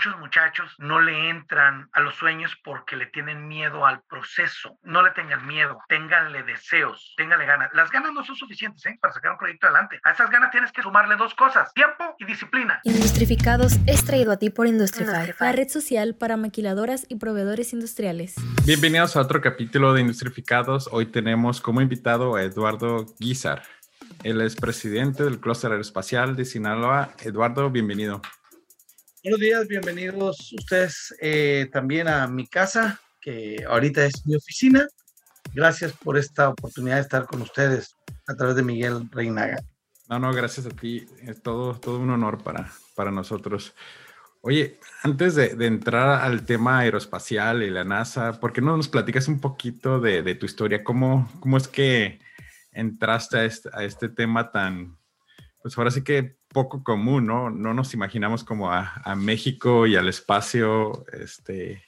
muchos muchachos no le entran a los sueños porque le tienen miedo al proceso. No le tengan miedo, ténganle deseos, ténganle ganas. Las ganas no son suficientes ¿eh? para sacar un proyecto adelante. A esas ganas tienes que sumarle dos cosas, tiempo y disciplina. Industrificados es traído a ti por Industrify, la red social para maquiladoras y proveedores industriales. Bienvenidos a otro capítulo de Industrificados. Hoy tenemos como invitado a Eduardo Guizar. Él es presidente del Clúster Aeroespacial de Sinaloa. Eduardo, bienvenido. Buenos días, bienvenidos ustedes eh, también a mi casa, que ahorita es mi oficina. Gracias por esta oportunidad de estar con ustedes a través de Miguel Reinaga. No, no, gracias a ti. Es todo, todo un honor para, para nosotros. Oye, antes de, entrar al tema aeroespacial y la NASA, ¿por qué no nos platicas un poquito de, tu historia? ¿Cómo, ¿Cómo es que entraste a este, a este tema tan, pues ahora sí que poco común, ¿no? No nos imaginamos como a, a México y al espacio, este,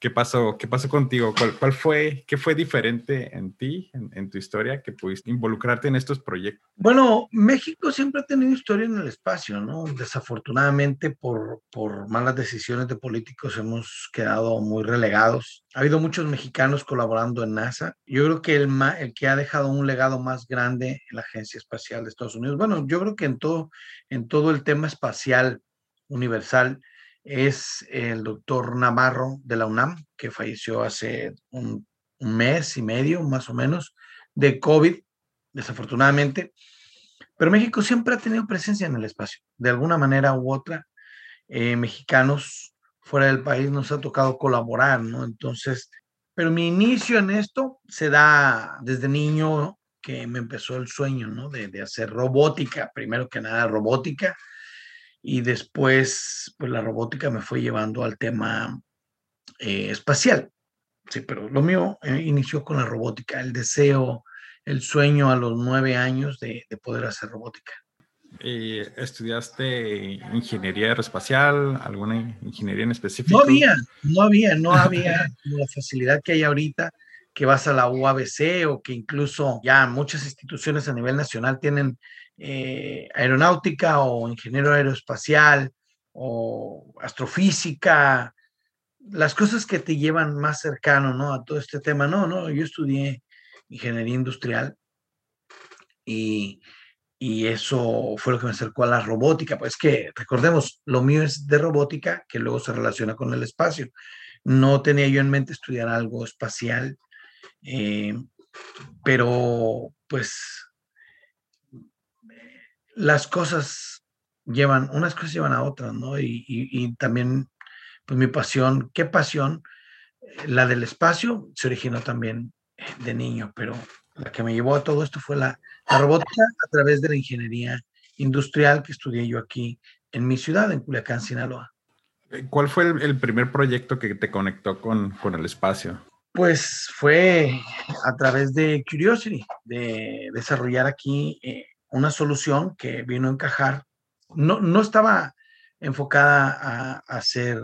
¿Qué pasó? ¿Qué pasó contigo? ¿Cuál, fue, qué fue diferente en ti, en, tu historia, que pudiste involucrarte en estos proyectos? Bueno, México siempre ha tenido historia en el espacio, ¿no? Desafortunadamente, por, por malas decisiones de políticos, hemos quedado muy relegados. Ha habido muchos mexicanos colaborando en NASA. Yo creo que el, el que ha dejado un legado más grande en la Agencia Espacial de Estados Unidos, bueno, yo creo que en todo, en todo el tema espacial universal, es el doctor Navarro de la UNAM, que falleció hace un, mes y medio, más o menos, de COVID, desafortunadamente. Pero México siempre ha tenido presencia en el espacio, de alguna manera u otra. Eh, mexicanos fuera del país nos ha tocado colaborar, ¿no? Entonces, pero mi inicio en esto se da desde niño que me empezó el sueño, ¿no? De, de hacer robótica, primero que nada robótica, y después pues la robótica me fue llevando al tema eh, espacial. Sí, pero lo mío eh, inició con la robótica, el deseo, el sueño a los nueve años de, poder hacer robótica. ¿Y ¿Estudiaste ingeniería aeroespacial, alguna ingeniería en específico? No había, no había, no había la facilidad que hay ahorita que vas a la UABC o que incluso ya muchas instituciones a nivel nacional tienen eh, aeronáutica o ingeniero aeroespacial o astrofísica, las cosas que te llevan más cercano, ¿no? A todo este tema. No, no, yo estudié ingeniería industrial y, y eso fue lo que me acercó a la robótica. Pues que recordemos, lo mío es de robótica que luego se relaciona con el espacio. No tenía yo en mente estudiar algo espacial, eh, pero pues las cosas llevan, unas cosas llevan a otras, ¿no? Y, también, pues mi pasión, ¿qué pasión? La del espacio se originó también de niño, pero la que me llevó a todo esto fue la, robótica a través de la ingeniería industrial que estudié yo aquí en mi ciudad, en Culiacán, Sinaloa. Eh, ¿Cuál fue el, primer proyecto que te conectó con, con, el espacio? Pues fue a través de Curiosity, de desarrollar aquí eh, una solución que vino a encajar. No, no estaba enfocada a, ser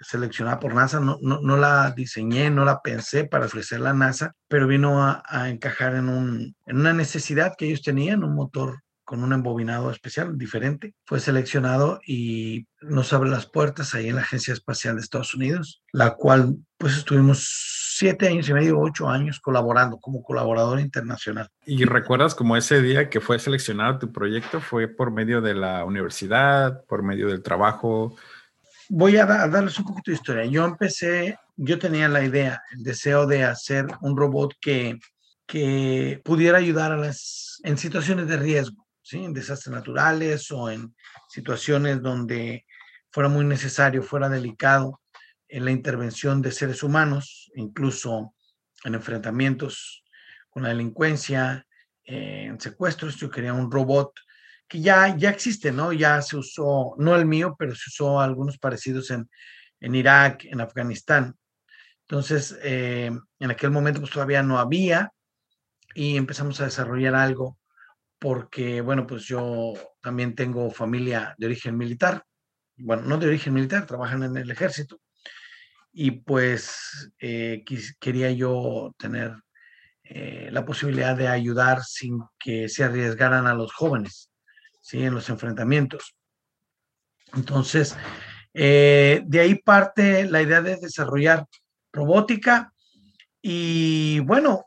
seleccionada por NASA, no, no, la diseñé, no la pensé para ofrecerla a NASA, pero vino a, encajar en, un, en una necesidad que ellos tenían, un motor con un embobinado especial, diferente. Fue seleccionado y nos abre las puertas ahí en la Agencia Espacial de Estados Unidos, la cual pues estuvimos siete años y medio, ocho años colaborando como colaborador internacional. ¿Y recuerdas como ese día que fue seleccionado tu proyecto fue por medio de la universidad, por medio del trabajo? Voy a, darles un poquito de historia. Yo empecé, yo tenía la idea, el deseo de hacer un robot que, que pudiera ayudar a las, en situaciones de riesgo, ¿sí? en desastres naturales o en situaciones donde fuera muy necesario, fuera delicado en la intervención de seres humanos, incluso en enfrentamientos con la delincuencia, en secuestros. Yo quería un robot que ya, ya existe, ¿no? Ya se usó, no el mío, pero se usó algunos parecidos en, en Irak, en Afganistán. Entonces, eh, en aquel momento pues todavía no había y empezamos a desarrollar algo porque, bueno, pues yo también tengo familia de origen militar, bueno, no de origen militar, trabajan en el ejército y pues eh, quería yo tener eh, la posibilidad de ayudar sin que se arriesgaran a los jóvenes ¿sí? en los enfrentamientos. Entonces, Eh, de ahí parte la idea de desarrollar robótica y bueno,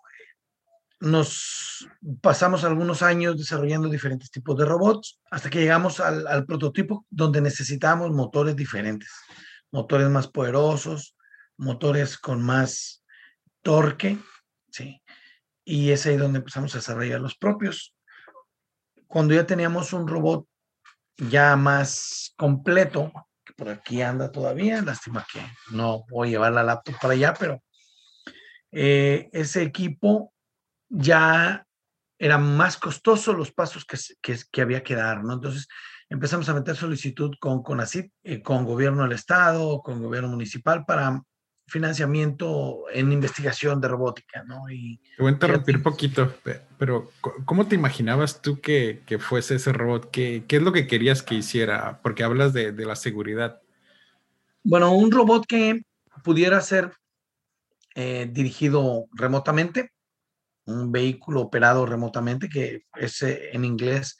nos pasamos algunos años desarrollando diferentes tipos de robots hasta que llegamos al, al prototipo donde necesitábamos motores diferentes, motores más poderosos, motores con más torque, ¿sí? Y es ahí donde empezamos a desarrollar los propios. Cuando ya teníamos un robot ya más completo, que por aquí anda todavía, lástima que no a llevar la laptop para allá, pero eh, ese equipo ya era más costoso los pasos que, que, había que dar, ¿no? Entonces empezamos a meter solicitud con CONACIT, eh, con gobierno del estado, con gobierno municipal para financiamiento en investigación de robótica, ¿no? Y te voy a interrumpir un poquito, pero ¿cómo te imaginabas tú que, que fuese ese robot? ¿Qué, ¿Qué, es lo que querías que hiciera? Porque hablas de, de, la seguridad. Bueno, un robot que pudiera ser eh, dirigido remotamente, un vehículo operado remotamente, que es en inglés,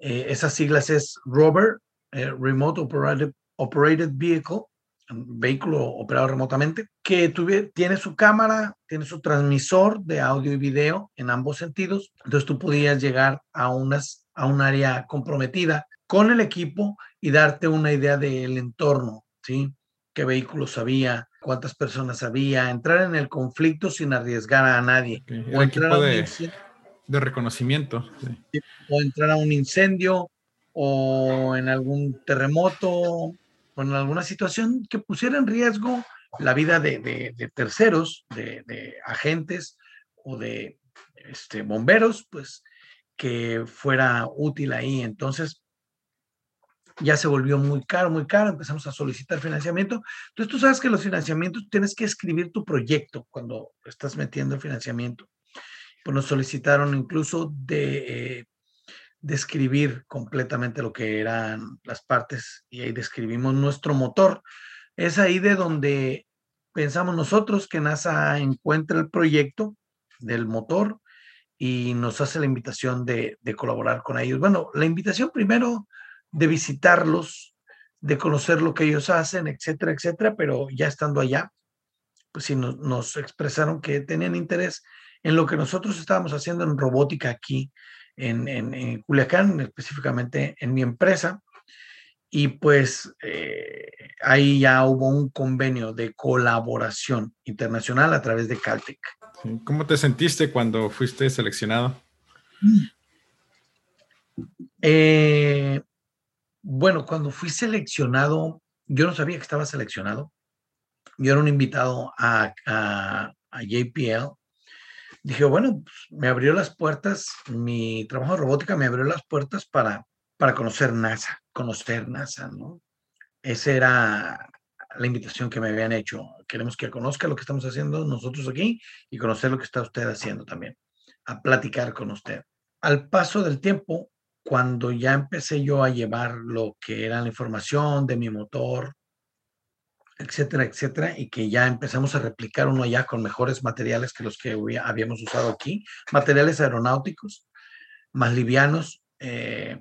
eh, esas siglas es ROVER, eh, Remote Operated, Operated Vehicle, un vehículo operado remotamente, que tuve, tiene su cámara, tiene su transmisor de audio y video en ambos sentidos. Entonces tú podías llegar a, unas, a un área comprometida con el equipo y darte una idea del entorno, ¿sí? ¿Qué vehículos había? ¿Cuántas personas había? Entrar en el conflicto sin arriesgar a nadie. Okay. O entrar de, de, reconocimiento. Sí. O entrar a un incendio o en algún terremoto con alguna situación que pusiera en riesgo la vida de, de, de terceros, de, agentes o de este, bomberos, pues que fuera útil ahí. Entonces, ya se volvió muy caro, muy caro, empezamos a solicitar financiamiento. Entonces, tú sabes que los financiamientos tienes que escribir tu proyecto cuando estás metiendo el financiamiento. Pues nos solicitaron incluso de eh, describir completamente lo que eran las partes y ahí describimos nuestro motor. Es ahí de donde pensamos nosotros que NASA encuentra el proyecto del motor y nos hace la invitación de, colaborar con ellos. Bueno, la invitación primero de visitarlos, de conocer lo que ellos hacen, etcétera, etcétera, pero ya estando allá, pues sí, nos, nos expresaron que tenían interés en lo que nosotros estábamos haciendo en robótica aquí en, en, en Culiacán, específicamente en mi empresa. Y pues eh, ahí ya hubo un convenio de colaboración internacional a través de Caltech. ¿Cómo te sentiste cuando fuiste seleccionado? Eh, bueno, cuando fui seleccionado, yo no sabía que estaba seleccionado. Yo era un invitado a, a, a JPL dije, bueno, pues, me abrió las puertas, mi trabajo de robótica me abrió las puertas para, para conocer NASA, conocer NASA, ¿no? Esa era la invitación que me habían hecho. Queremos que conozca lo que estamos haciendo nosotros aquí y conocer lo que está usted haciendo también, a platicar con usted. Al paso del tiempo, cuando ya empecé yo a llevar lo que era la información de mi motor, etcétera, etcétera, y que ya empezamos a replicar uno ya con mejores materiales que los que habíamos usado aquí, materiales aeronáuticos, más livianos, eh,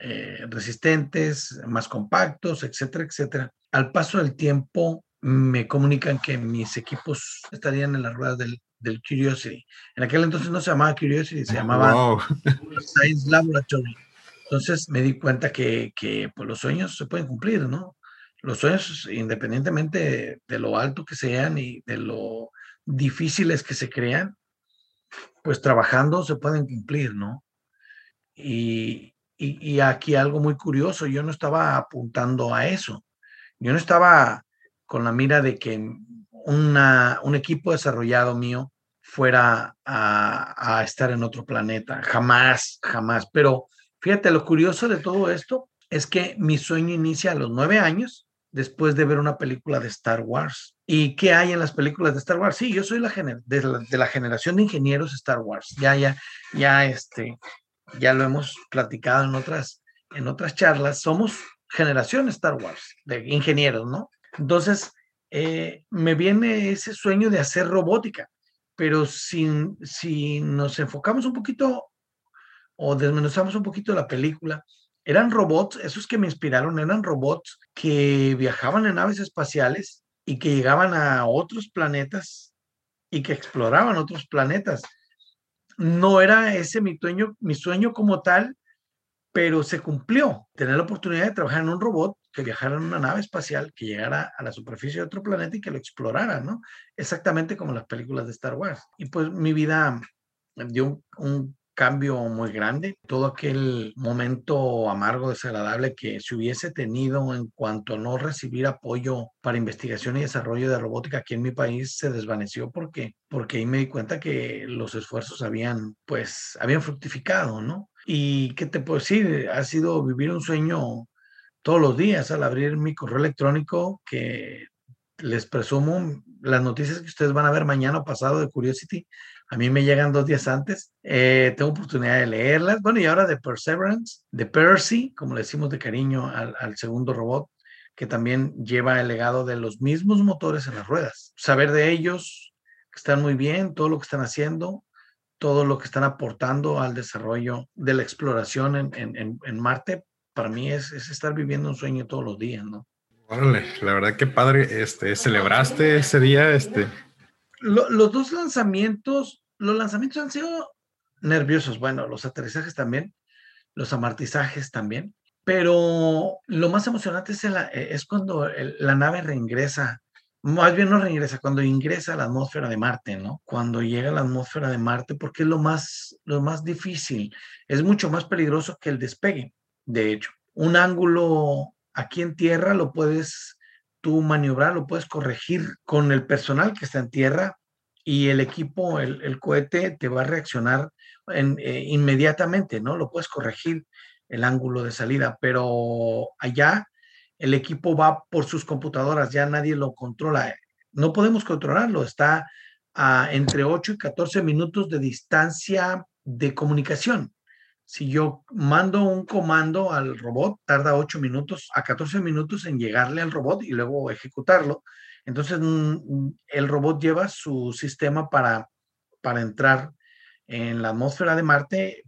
eh, resistentes, más compactos, etcétera, etcétera. Al paso del tiempo me comunican que mis equipos estarían en las ruedas del, del Curiosity. En aquel entonces no se llamaba Curiosity, se llamaba wow. Science Laboratory. Entonces me di cuenta que, que pues, los sueños se pueden cumplir, ¿no? Los sueños, independientemente de lo alto que sean y de lo difíciles que se crean, pues trabajando se pueden cumplir, ¿no? Y, y, y, aquí algo muy curioso, yo no estaba apuntando a eso, yo no estaba con la mira de que una, un equipo desarrollado mío fuera a, a estar en otro planeta, jamás, jamás, pero fíjate, lo curioso de todo esto es que mi sueño inicia a los nueve años después de ver una película de Star Wars. ¿Y qué hay en las películas de Star Wars? Sí, yo soy la, de, la, de la generación de ingenieros Star Wars. Ya, ya, ya, este, ya lo hemos platicado en otras, en otras charlas. Somos generación Star Wars de ingenieros, ¿no? Entonces, eh, me viene ese sueño de hacer robótica, pero si, si nos enfocamos un poquito o desmenuzamos un poquito la película, Eran robots, esos que me inspiraron eran robots que viajaban en naves espaciales y que llegaban a otros planetas y que exploraban otros planetas. No era ese mi sueño, mi sueño como tal, pero se cumplió. Tener la oportunidad de trabajar en un robot que viajara en una nave espacial, que llegara a la superficie de otro planeta y que lo explorara, ¿no? Exactamente como las películas de Star Wars. Y pues mi vida dio un, cambio muy grande. Todo aquel momento amargo, desagradable que se hubiese tenido en cuanto a no recibir apoyo para investigación y desarrollo de robótica aquí en mi país se desvaneció porque, porque ahí me di cuenta que los esfuerzos habían, pues, habían fructificado, ¿no? Y qué te puedo decir, ha sido vivir un sueño todos los días al abrir mi correo electrónico que les presumo las noticias que ustedes van a ver mañana pasado de Curiosity. A mí me llegan dos días antes. Eh, tengo oportunidad de leerlas. Bueno, y ahora de Perseverance, de Percy, como le decimos de cariño al, segundo robot, que también lleva el legado de los mismos motores en las ruedas. Saber de ellos, que están muy bien, todo lo que están haciendo, todo lo que están aportando al desarrollo de la exploración en, Marte, para mí es, es, estar viviendo un sueño todos los días, ¿no? Órale, la verdad que padre, este, ¿celebraste ese día? Este? Lo, los dos lanzamientos, los lanzamientos han sido nerviosos, bueno, los aterrizajes también, los amartizajes también, pero lo más emocionante es, es cuando la nave reingresa, más bien no reingresa, cuando ingresa a la atmósfera de Marte, ¿no? Cuando llega a la atmósfera de Marte, porque es lo más, lo más difícil, es mucho más peligroso que el despegue de hecho. Un ángulo aquí en tierra lo puedes tú maniobrar, lo puedes corregir con el personal que está en tierra y el equipo, el, cohete te va a reaccionar eh, inmediatamente, ¿no? Lo puedes corregir el ángulo de salida, pero allá el equipo va por sus computadoras, ya nadie lo controla. No podemos controlarlo, está a entre 8 y 14 minutos de distancia de comunicación. Si yo mando un comando al robot, tarda 8 minutos a 14 minutos en llegarle al robot y luego ejecutarlo. Entonces, mm, el robot lleva su sistema para, para entrar en la atmósfera de Marte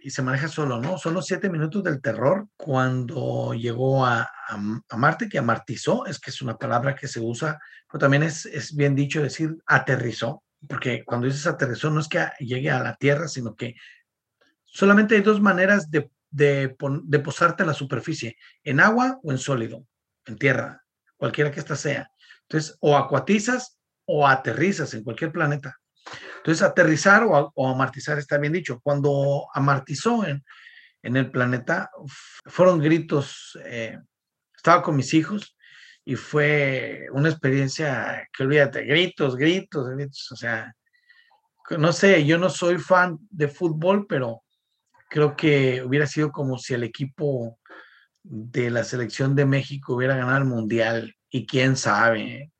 y se maneja solo, ¿no? Son los 7 minutos del terror cuando llegó a, a, a, Marte, que amartizó, es que es una palabra que se usa, pero también es, es bien dicho decir aterrizó, porque cuando dices aterrizó no es que llegue a la Tierra, sino que solamente hay dos maneras de, de, de, posarte en la superficie, en agua o en sólido, en tierra, cualquiera que ésta sea. Entonces, o acuatizas o aterrizas en cualquier planeta. Entonces, aterrizar o, o amartizar está bien dicho. Cuando amartizó en, en el planeta, fueron gritos, eh, estaba con mis hijos y fue una experiencia que olvídate, gritos, gritos, gritos, o sea, no sé, yo no soy fan de fútbol, pero creo que hubiera sido como si el equipo de la selección de México hubiera ganado el mundial y quién sabe.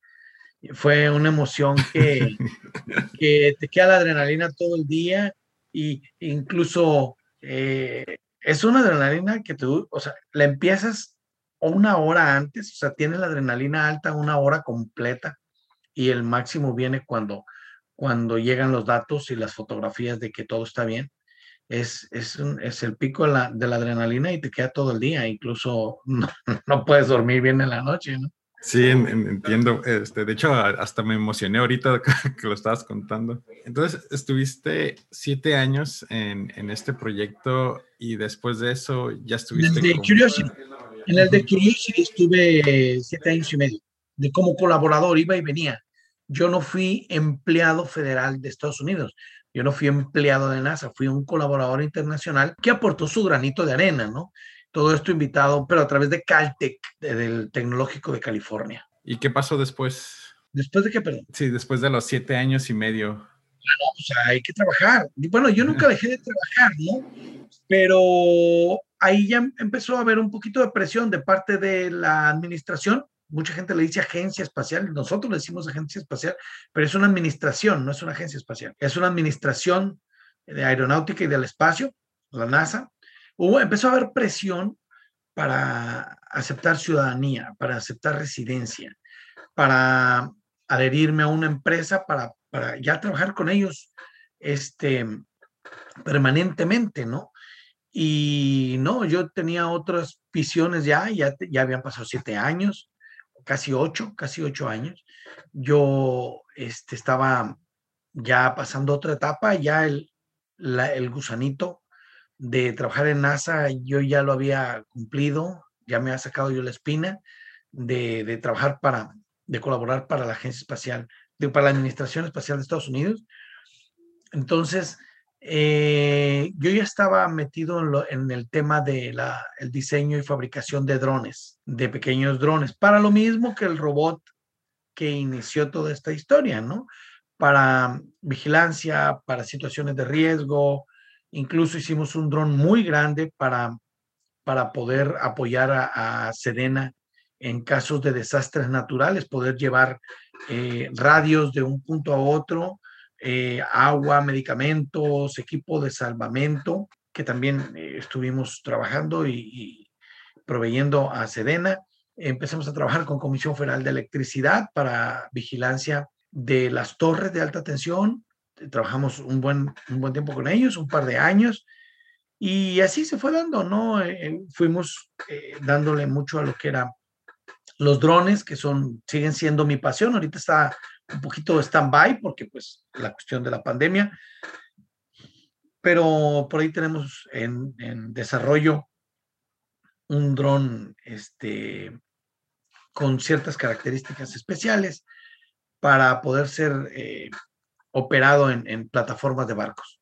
Fue una emoción que, que te queda la adrenalina todo el día y incluso eh, es una adrenalina que tú, o sea, la empiezas una hora antes, o sea, tienes la adrenalina alta una hora completa y el máximo viene cuando, cuando llegan los datos y las fotografías de que todo está bien es, es, un, es el pico de la, de la, adrenalina y te queda todo el día, incluso no, no puedes dormir bien en la noche, ¿no? Sí, entiendo. Este, de hecho, hasta me emocioné ahorita que lo estabas contando. Entonces, estuviste siete años en, en este proyecto y después de eso ya estuviste... En el de como... Curiosity. En el de Curiosity estuve siete años y medio, de como colaborador, iba y venía. Yo no fui empleado federal de Estados Unidos. Yo no fui empleado de NASA, fui un colaborador internacional que aportó su granito de arena, ¿no? Todo esto invitado, pero a través de Caltech, del Tecnológico de California. ¿Y qué pasó después? ¿Después de qué, perdón? Sí, después de los siete años y medio. Claro, o sea, hay que trabajar. Bueno, yo nunca dejé de trabajar, ¿no? Pero ahí ya empezó a haber un poquito de presión de parte de la administración mucha gente le dice agencia espacial, nosotros le decimos agencia espacial, pero es una administración, no es una agencia espacial, es una administración de aeronáutica y del espacio, la NASA. Hubo, empezó a haber presión para aceptar ciudadanía, para aceptar residencia, para adherirme a una empresa, para, para ya trabajar con ellos este, permanentemente, ¿no? Y no, yo tenía otras visiones ya, ya, ya habían pasado siete años, casi ocho, casi ocho años. Yo este, estaba ya pasando otra etapa, ya el, el gusanito de trabajar en NASA, yo ya lo había cumplido, ya me ha sacado yo la espina de, de trabajar para, de colaborar para la Agencia Espacial, de, para la Administración Espacial de Estados Unidos. Entonces, eh, yo ya estaba metido en, el tema del el diseño y fabricación de drones, de pequeños drones, para lo mismo que el robot que inició toda esta historia, ¿no? Para vigilancia, para situaciones de riesgo, incluso hicimos un dron muy grande para, para poder apoyar a, Sedena en casos de desastres naturales, poder llevar eh, radios de un punto a otro eh, agua, medicamentos, equipo de salvamento, que también eh, estuvimos trabajando y, proveyendo a Sedena. Empezamos a trabajar con Comisión Federal de Electricidad para vigilancia de las torres de alta tensión. Trabajamos un buen, un buen tiempo con ellos, un par de años. Y así se fue dando, ¿no? Eh, fuimos dándole mucho a lo que era los drones, que son, siguen siendo mi pasión. Ahorita está un poquito stand-by porque pues la cuestión de la pandemia, pero por ahí tenemos en, desarrollo un dron este, con ciertas características especiales para poder ser eh, operado en plataformas de barcos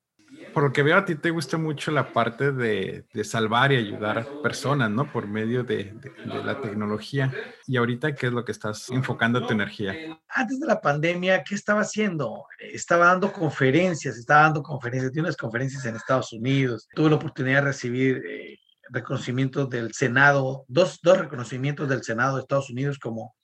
por lo que veo, a ti te gusta mucho la parte de, salvar y ayudar a personas, ¿no? Por medio de, la tecnología. Y ahorita, ¿qué es lo que estás enfocando tu energía? Antes de la pandemia, ¿qué estaba haciendo? Estaba dando conferencias, estaba dando conferencias, tiene unas conferencias en Estados Unidos. Tuve la oportunidad de recibir eh, reconocimientos del Senado, dos, dos reconocimientos del Senado de Estados Unidos como,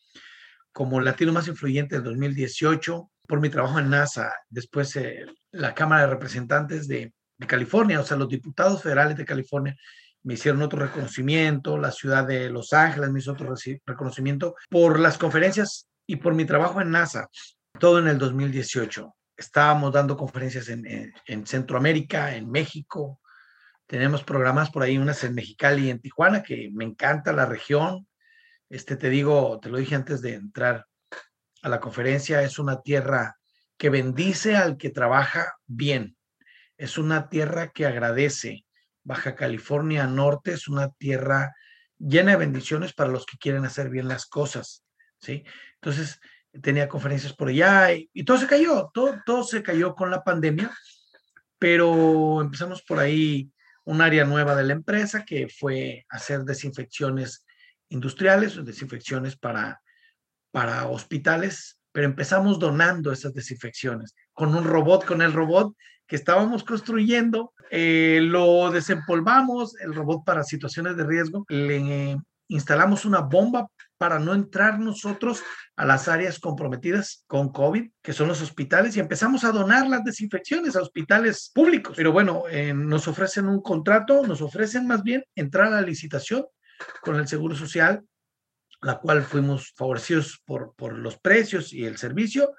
como latino más influyente del 2018 por mi trabajo en NASA, después eh, la Cámara de Representantes de, California, o sea, los diputados federales de California me hicieron otro reconocimiento, la ciudad de Los Ángeles me hizo otro reconocimiento por las conferencias y por mi trabajo en NASA, todo en el 2018. Estábamos dando conferencias en, en, Centroamérica, en México, tenemos programas por ahí, unas en Mexicali y en Tijuana, que me encanta la región. Este, te digo, te lo dije antes de entrar a la conferencia, es una tierra que bendice al que trabaja bien. Es una tierra que agradece. Baja California Norte es una tierra llena de bendiciones para los que quieren hacer bien las cosas, ¿sí? Entonces, tenía conferencias por allá y, todo se cayó, todo, todo se cayó con la pandemia, pero empezamos por ahí un área nueva de la empresa que fue hacer desinfecciones industriales, desinfecciones para para hospitales, pero empezamos donando esas desinfecciones con un robot, con el robot que estábamos construyendo, eh, lo desempolvamos, el robot para situaciones de riesgo, le instalamos una bomba para no entrar nosotros a las áreas comprometidas con COVID, que son los hospitales, y empezamos a donar las desinfecciones a hospitales públicos. Pero bueno, eh, nos ofrecen un contrato, nos ofrecen más bien entrar a la licitación con el Seguro Social la cual fuimos favorecidos por, por los precios y el servicio.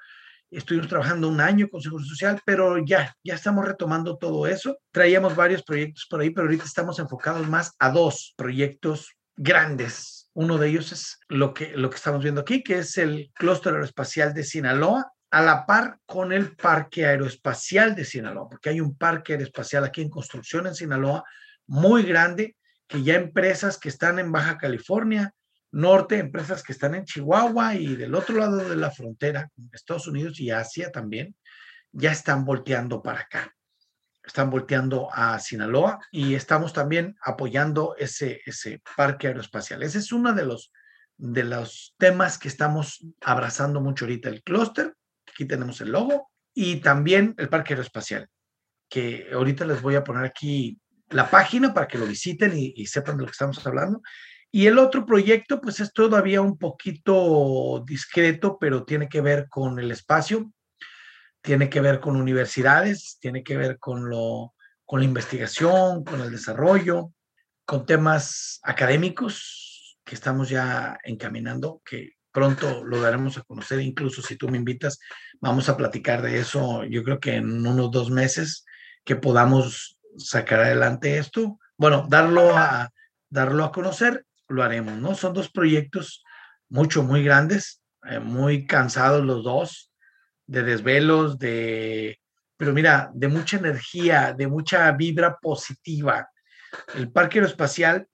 Estuvimos trabajando un año con Seguro Social, pero ya, ya estamos retomando todo eso. Traíamos varios proyectos por ahí, pero ahorita estamos enfocados más a dos proyectos grandes. Uno de ellos es lo que, lo que estamos viendo aquí, que es el clúster aeroespacial de Sinaloa, a la par con el parque aeroespacial de Sinaloa, porque hay un parque aeroespacial aquí en construcción en Sinaloa muy grande, que ya empresas que están en Baja California, norte, empresas que están en Chihuahua y del otro lado de la frontera, Estados Unidos y Asia también, ya están volteando para acá. Están volteando a Sinaloa y estamos también apoyando ese, ese parque aeroespacial. Ese es uno de los, de los temas que estamos abrazando mucho ahorita, el clúster, aquí tenemos el logo, y también el parque aeroespacial, que ahorita les voy a poner aquí la página para que lo visiten y, y sepan de lo que estamos hablando. Y el otro proyecto, pues es todavía un poquito discreto, pero tiene que ver con el espacio, tiene que ver con universidades, tiene que ver con, lo, con la investigación, con el desarrollo, con temas académicos que estamos ya encaminando, que pronto lo daremos a conocer, incluso si tú me invitas, vamos a platicar de eso, yo creo que en unos dos meses que podamos sacar adelante esto, bueno, darlo a, darlo a conocer, lo haremos, ¿no? Son dos proyectos mucho, muy grandes, eh, muy cansados los dos, de desvelos, de, pero mira, de mucha energía, de mucha vibra positiva. El Parque Aeroespacial,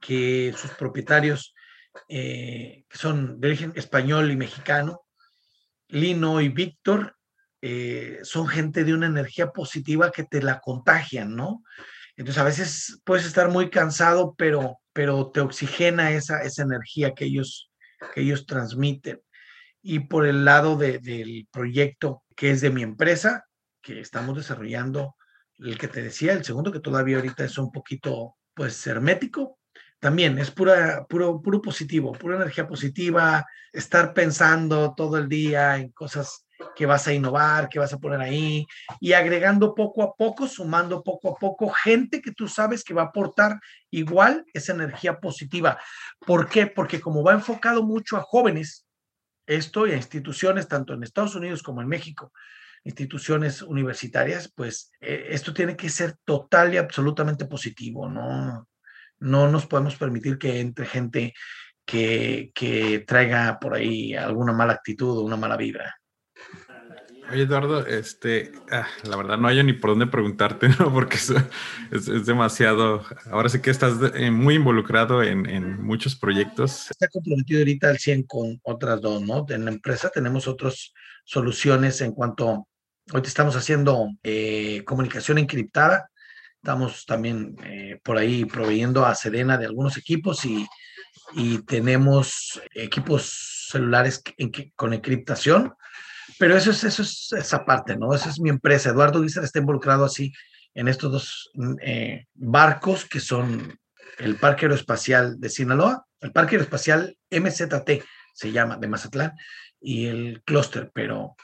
que sus propietarios, eh, son de origen español y mexicano, Lino y Víctor, eh, son gente de una energía positiva que te la contagian, ¿no? Entonces a veces puedes estar muy cansado, pero, pero te oxigena esa, esa energía que ellos, que ellos transmiten. Y por el lado del proyecto que es de mi empresa, que estamos desarrollando, el que te decía, el segundo que todavía ahorita es un poquito, pues, hermético, también es pura, puro, puro positivo, pura energía positiva, estar pensando todo el día en cosas que vas a innovar, que vas a poner ahí, y agregando poco a poco, sumando poco a poco gente que tú sabes que va a aportar igual esa energía positiva. ¿Por qué? Porque como va enfocado mucho a jóvenes, esto y a instituciones tanto en Estados Unidos como en México, instituciones universitarias, pues eh, esto tiene que ser total y absolutamente positivo, ¿no? No nos podemos permitir que entre gente que, que traiga por ahí alguna mala actitud o una mala vibra. Oye, Eduardo, este, ah, la verdad no hay ni por dónde preguntarte, ¿no? Porque es, es, demasiado. Ahora sí que estás eh, muy involucrado en, en, muchos proyectos. Está comprometido ahorita al 100 con otras dos, ¿no? En la empresa tenemos otras soluciones en cuanto. Hoy estamos haciendo eh, comunicación encriptada. Estamos también eh, por ahí proveyendo a Sedena de algunos equipos y, y tenemos equipos celulares con encriptación pero eso es, eso es esa parte, ¿no? Esa es mi empresa. Eduardo Guizar está involucrado así en estos dos mm, eh, barcos que son el Parque Aeroespacial de Sinaloa, el Parque Aeroespacial MZT se llama, de Mazatlán, y el clúster, pero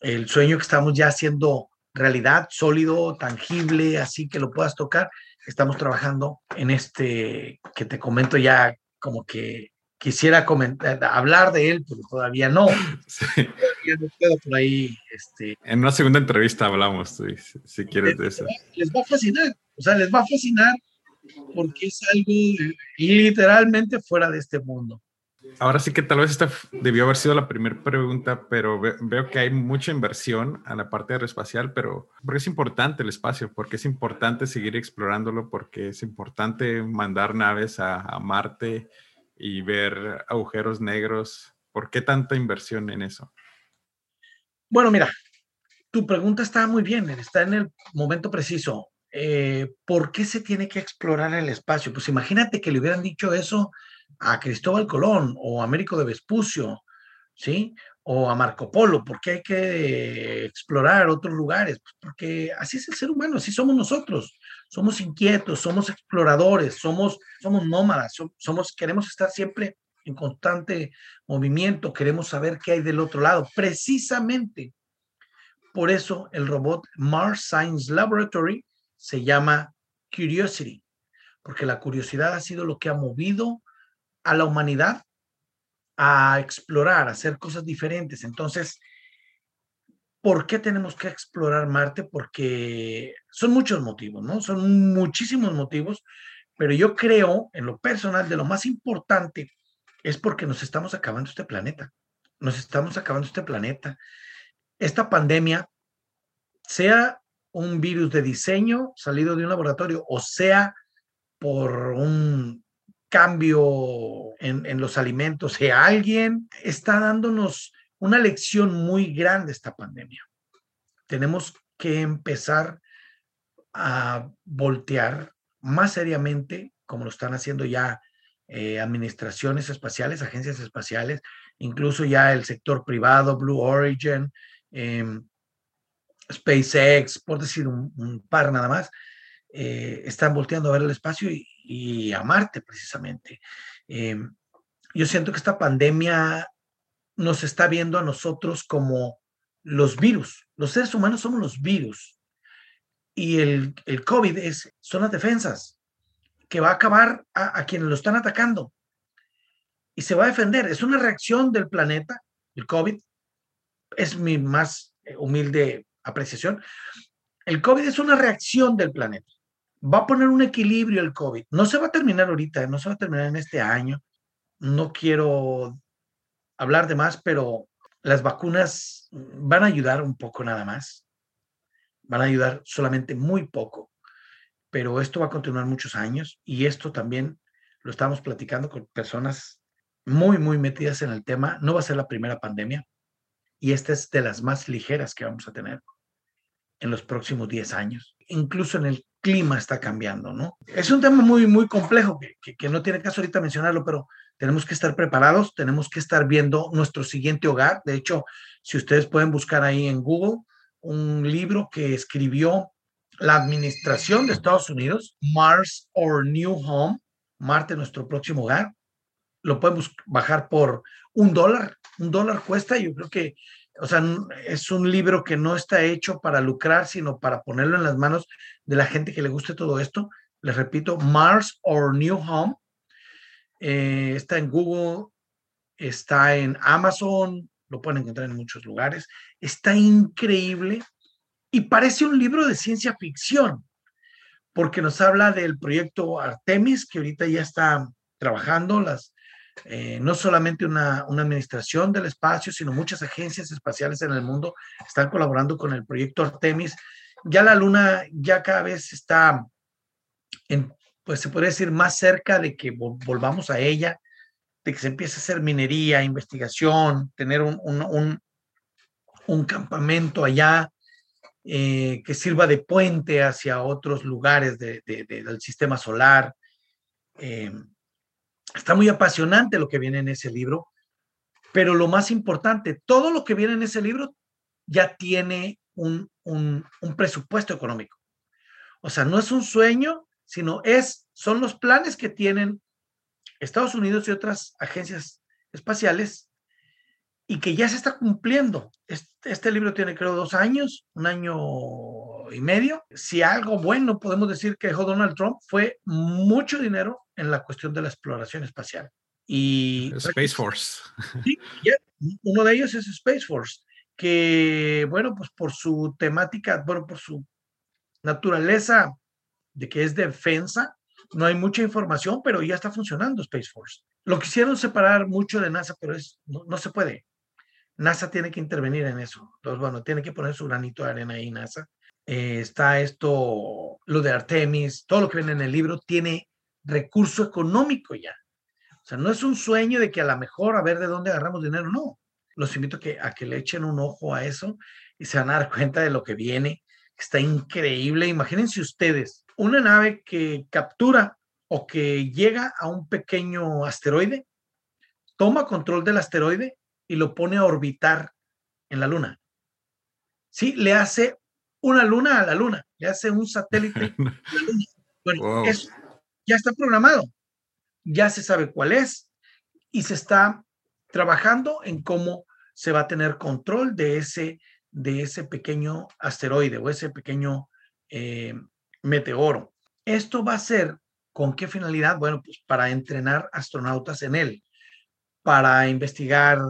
el sueño que estamos ya haciendo realidad, sólido, tangible, así que lo puedas tocar, estamos trabajando en este que te comento ya como que quisiera comentar, hablar de él, pero todavía no. Sí. Todavía no por ahí. Este, en una segunda entrevista hablamos, si, quieres de eso. Les va a fascinar, o sea, les va a fascinar porque es algo literalmente fuera de este mundo. Ahora sí que tal vez esta debió haber sido la primera pregunta, pero veo que hay mucha inversión a la parte aeroespacial, pero porque es importante el espacio, porque es importante seguir explorándolo, porque es importante mandar naves a, a Marte, y ver agujeros negros. ¿Por qué tanta inversión en eso? Bueno, mira, tu pregunta está muy bien, está en el momento preciso. Eh, ¿Por qué se tiene que explorar el espacio? Pues imagínate que le hubieran dicho eso a Cristóbal Colón o a Américo de Vespucio, ¿sí? O a Marco Polo, ¿por qué hay que explorar otros lugares? Pues porque así es el ser humano, así somos nosotros somos inquietos, somos exploradores, somos, somos nómadas, somos, queremos estar siempre en constante movimiento, queremos saber qué hay del otro lado. Precisamente por eso el robot Mars Science Laboratory se llama Curiosity, porque la curiosidad ha sido lo que ha movido a la humanidad a explorar, a hacer cosas diferentes. Entonces, ¿Por qué tenemos que explorar Marte? Porque son muchos motivos, ¿no? Son muchísimos motivos, pero yo creo, en lo personal, de lo más importante es porque nos estamos acabando este planeta. Nos estamos acabando este planeta. Esta pandemia, sea un virus de diseño salido de un laboratorio o sea por un cambio en, los alimentos, sea alguien está dándonos una lección muy grande esta pandemia. Tenemos que empezar a voltear más seriamente, como lo están haciendo ya eh, administraciones espaciales, agencias espaciales, incluso ya el sector privado, Blue Origin, em, SpaceX, por decir un, par nada más, eh, están volteando a ver el espacio y, a Marte precisamente. Em, yo siento que esta pandemia nos está viendo a nosotros como los virus. Los seres humanos somos los virus. Y el, el COVID es, son las defensas que va a acabar a, quienes lo están atacando. Y se va a defender. Es una reacción del planeta, el COVID. Es mi más humilde apreciación. El COVID es una reacción del planeta. va a poner un equilibrio el COVID. No se va a terminar ahorita, no se va a terminar en este año. No quiero hablar de más, pero las vacunas van a ayudar un poco nada más. Van a ayudar solamente muy poco, pero esto va a continuar muchos años y esto también lo estamos platicando con personas muy, muy metidas en el tema. No va a ser la primera pandemia y esta es de las más ligeras que vamos a tener en los próximos 10 años. Incluso en el clima está cambiando, ¿no? Es un tema muy, muy complejo que, no tiene caso ahorita mencionarlo, pero tenemos que estar preparados, tenemos que estar viendo nuestro siguiente hogar. De hecho, si ustedes pueden buscar ahí en Google un libro que escribió la administración de Estados Unidos, Mars or New Home, Marte, nuestro próximo hogar. Lo podemos bajar por un dólar, un dólar cuesta. Yo creo que, o sea, es un libro que no está hecho para lucrar, sino para ponerlo en las manos de la gente que le guste todo esto. Les repito, Mars or New Home. Eh, está en Google, está en Amazon, lo pueden encontrar en muchos lugares. Está increíble y parece un libro de ciencia ficción, porque nos habla del proyecto Artemis, que ahorita ya está trabajando, las, eh, no solamente una, una, administración del espacio, sino muchas agencias espaciales en el mundo están colaborando con el proyecto Artemis. Ya la Luna ya cada vez está, en, pues se puede decir, más cerca de que volvamos a ella, de que se empiece a hacer minería, investigación, tener un, un, campamento allá, eh, que sirva de puente hacia otros lugares de, del sistema solar. Eh, está muy apasionante lo que viene en ese libro, pero lo más importante, todo lo que viene en ese libro ya tiene un, un, un presupuesto económico. O sea, no es un sueño, sino es, son los planes que tienen Estados Unidos y otras agencias espaciales y que ya se está cumpliendo. Este, este, libro tiene creo dos años, un año y medio. Si algo bueno podemos decir que dejó Donald Trump fue mucho dinero en la cuestión de la exploración espacial. Y Space Force. Sí, uno de ellos es Space Force, que bueno, pues por su temática, bueno, por su naturaleza de que es defensa, no hay mucha información, pero ya está funcionando Space Force. Lo quisieron separar mucho de NASA, pero es, no se puede. NASA tiene que intervenir en eso. Entonces, bueno, tiene que poner su granito de arena ahí, NASA. Eh, está esto, lo de Artemis, todo lo que viene en el libro tiene recurso económico ya. O sea, no es un sueño de que a lo mejor a ver de dónde agarramos dinero, no. Los invito a que, a que le echen un ojo a eso y se van a dar cuenta de lo que viene. Está increíble. Imagínense ustedes, una nave que captura o que llega a un pequeño asteroide, toma control del asteroide y lo pone a orbitar en la luna. Sí, le hace una luna a la luna, le hace un satélite a la luna. Bueno, eso ya está programado, ya se sabe cuál es y se está trabajando en cómo se va a tener control de ese, de ese pequeño asteroide o ese pequeño eh, meteoro. Esto va a ser con qué finalidad? Bueno, pues para entrenar astronautas en él, para investigar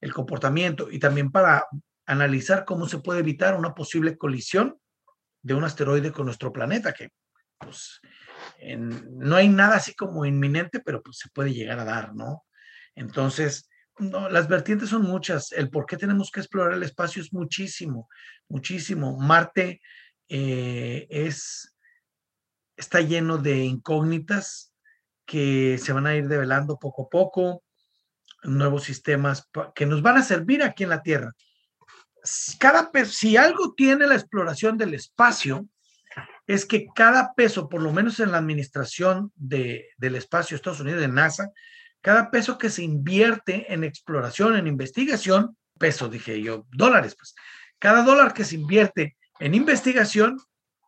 el comportamiento y también para analizar cómo se puede evitar una posible colisión de un asteroide con nuestro planeta, que pues, no hay nada así como inminente, pero pues se puede llegar a dar, ¿no? Entonces, las vertientes son muchas. El por qué tenemos que explorar el espacio es muchísimo, muchísimo. Marte eh, es, está lleno de incógnitas que se van a ir develando poco a poco nuevos sistemas que nos van a servir aquí en la Tierra. Cada si algo tiene la exploración del espacio, es que cada peso, por lo menos en la administración de, del espacio de Estados Unidos, de NASA, cada peso que se invierte en exploración, en investigación, peso, dije yo, dólares, pues, cada dólar que se invierte en investigación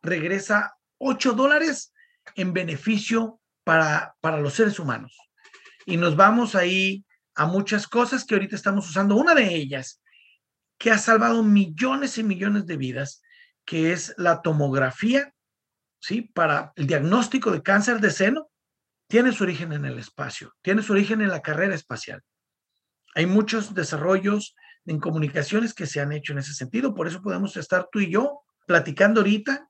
regresa 8 dólares en beneficio para, para los seres humanos. Y nos vamos ahí a muchas cosas que ahorita estamos usando. Una de ellas, que ha salvado millones y millones de vidas, que es la tomografía, ¿sí? Para el diagnóstico de cáncer de seno, tiene su origen en el espacio, tiene su origen en la carrera espacial. Hay muchos desarrollos en comunicaciones que se han hecho en ese sentido, por eso podemos estar tú y yo platicando ahorita,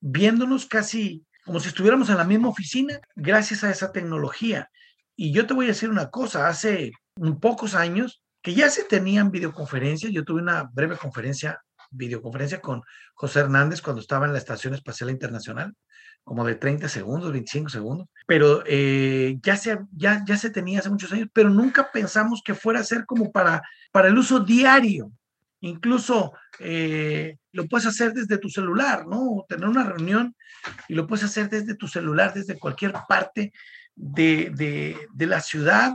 viéndonos casi como si estuviéramos en la misma oficina gracias a esa tecnología. Y yo te voy a decir una cosa, hace pocos años que ya se tenían videoconferencias, yo tuve una breve conferencia, videoconferencia con José Hernández cuando estaba en la Estación Espacial Internacional, como de 30 segundos, 25 segundos, pero eh, ya, se, ya, ya se tenía hace muchos años, pero nunca pensamos que fuera a ser como para, para el uso diario. Incluso eh, lo puedes hacer desde tu celular, ¿no? Tener una reunión y lo puedes hacer desde tu celular, desde cualquier parte de, de, de la ciudad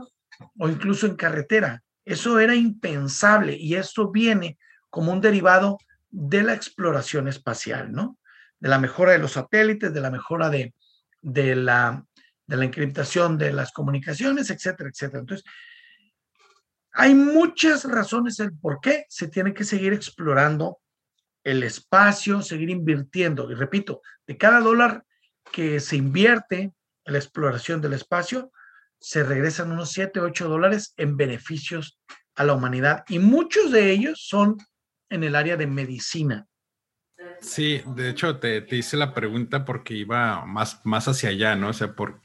o incluso en carretera. Eso era impensable y eso viene como un derivado de la exploración espacial, ¿no? de la mejora de los satélites, de la mejora de, de, la, de la encriptación de las comunicaciones, etcétera, etcétera. Entonces, hay muchas razones el por qué se tiene que seguir explorando el espacio, seguir invirtiendo. Y repito, de cada dólar que se invierte en la exploración del espacio, se regresan unos 7, 8 dólares en beneficios a la humanidad. Y muchos de ellos son en el área de medicina. Sí, de hecho te, hice la pregunta porque iba más, más hacia allá, ¿no? O sea, por,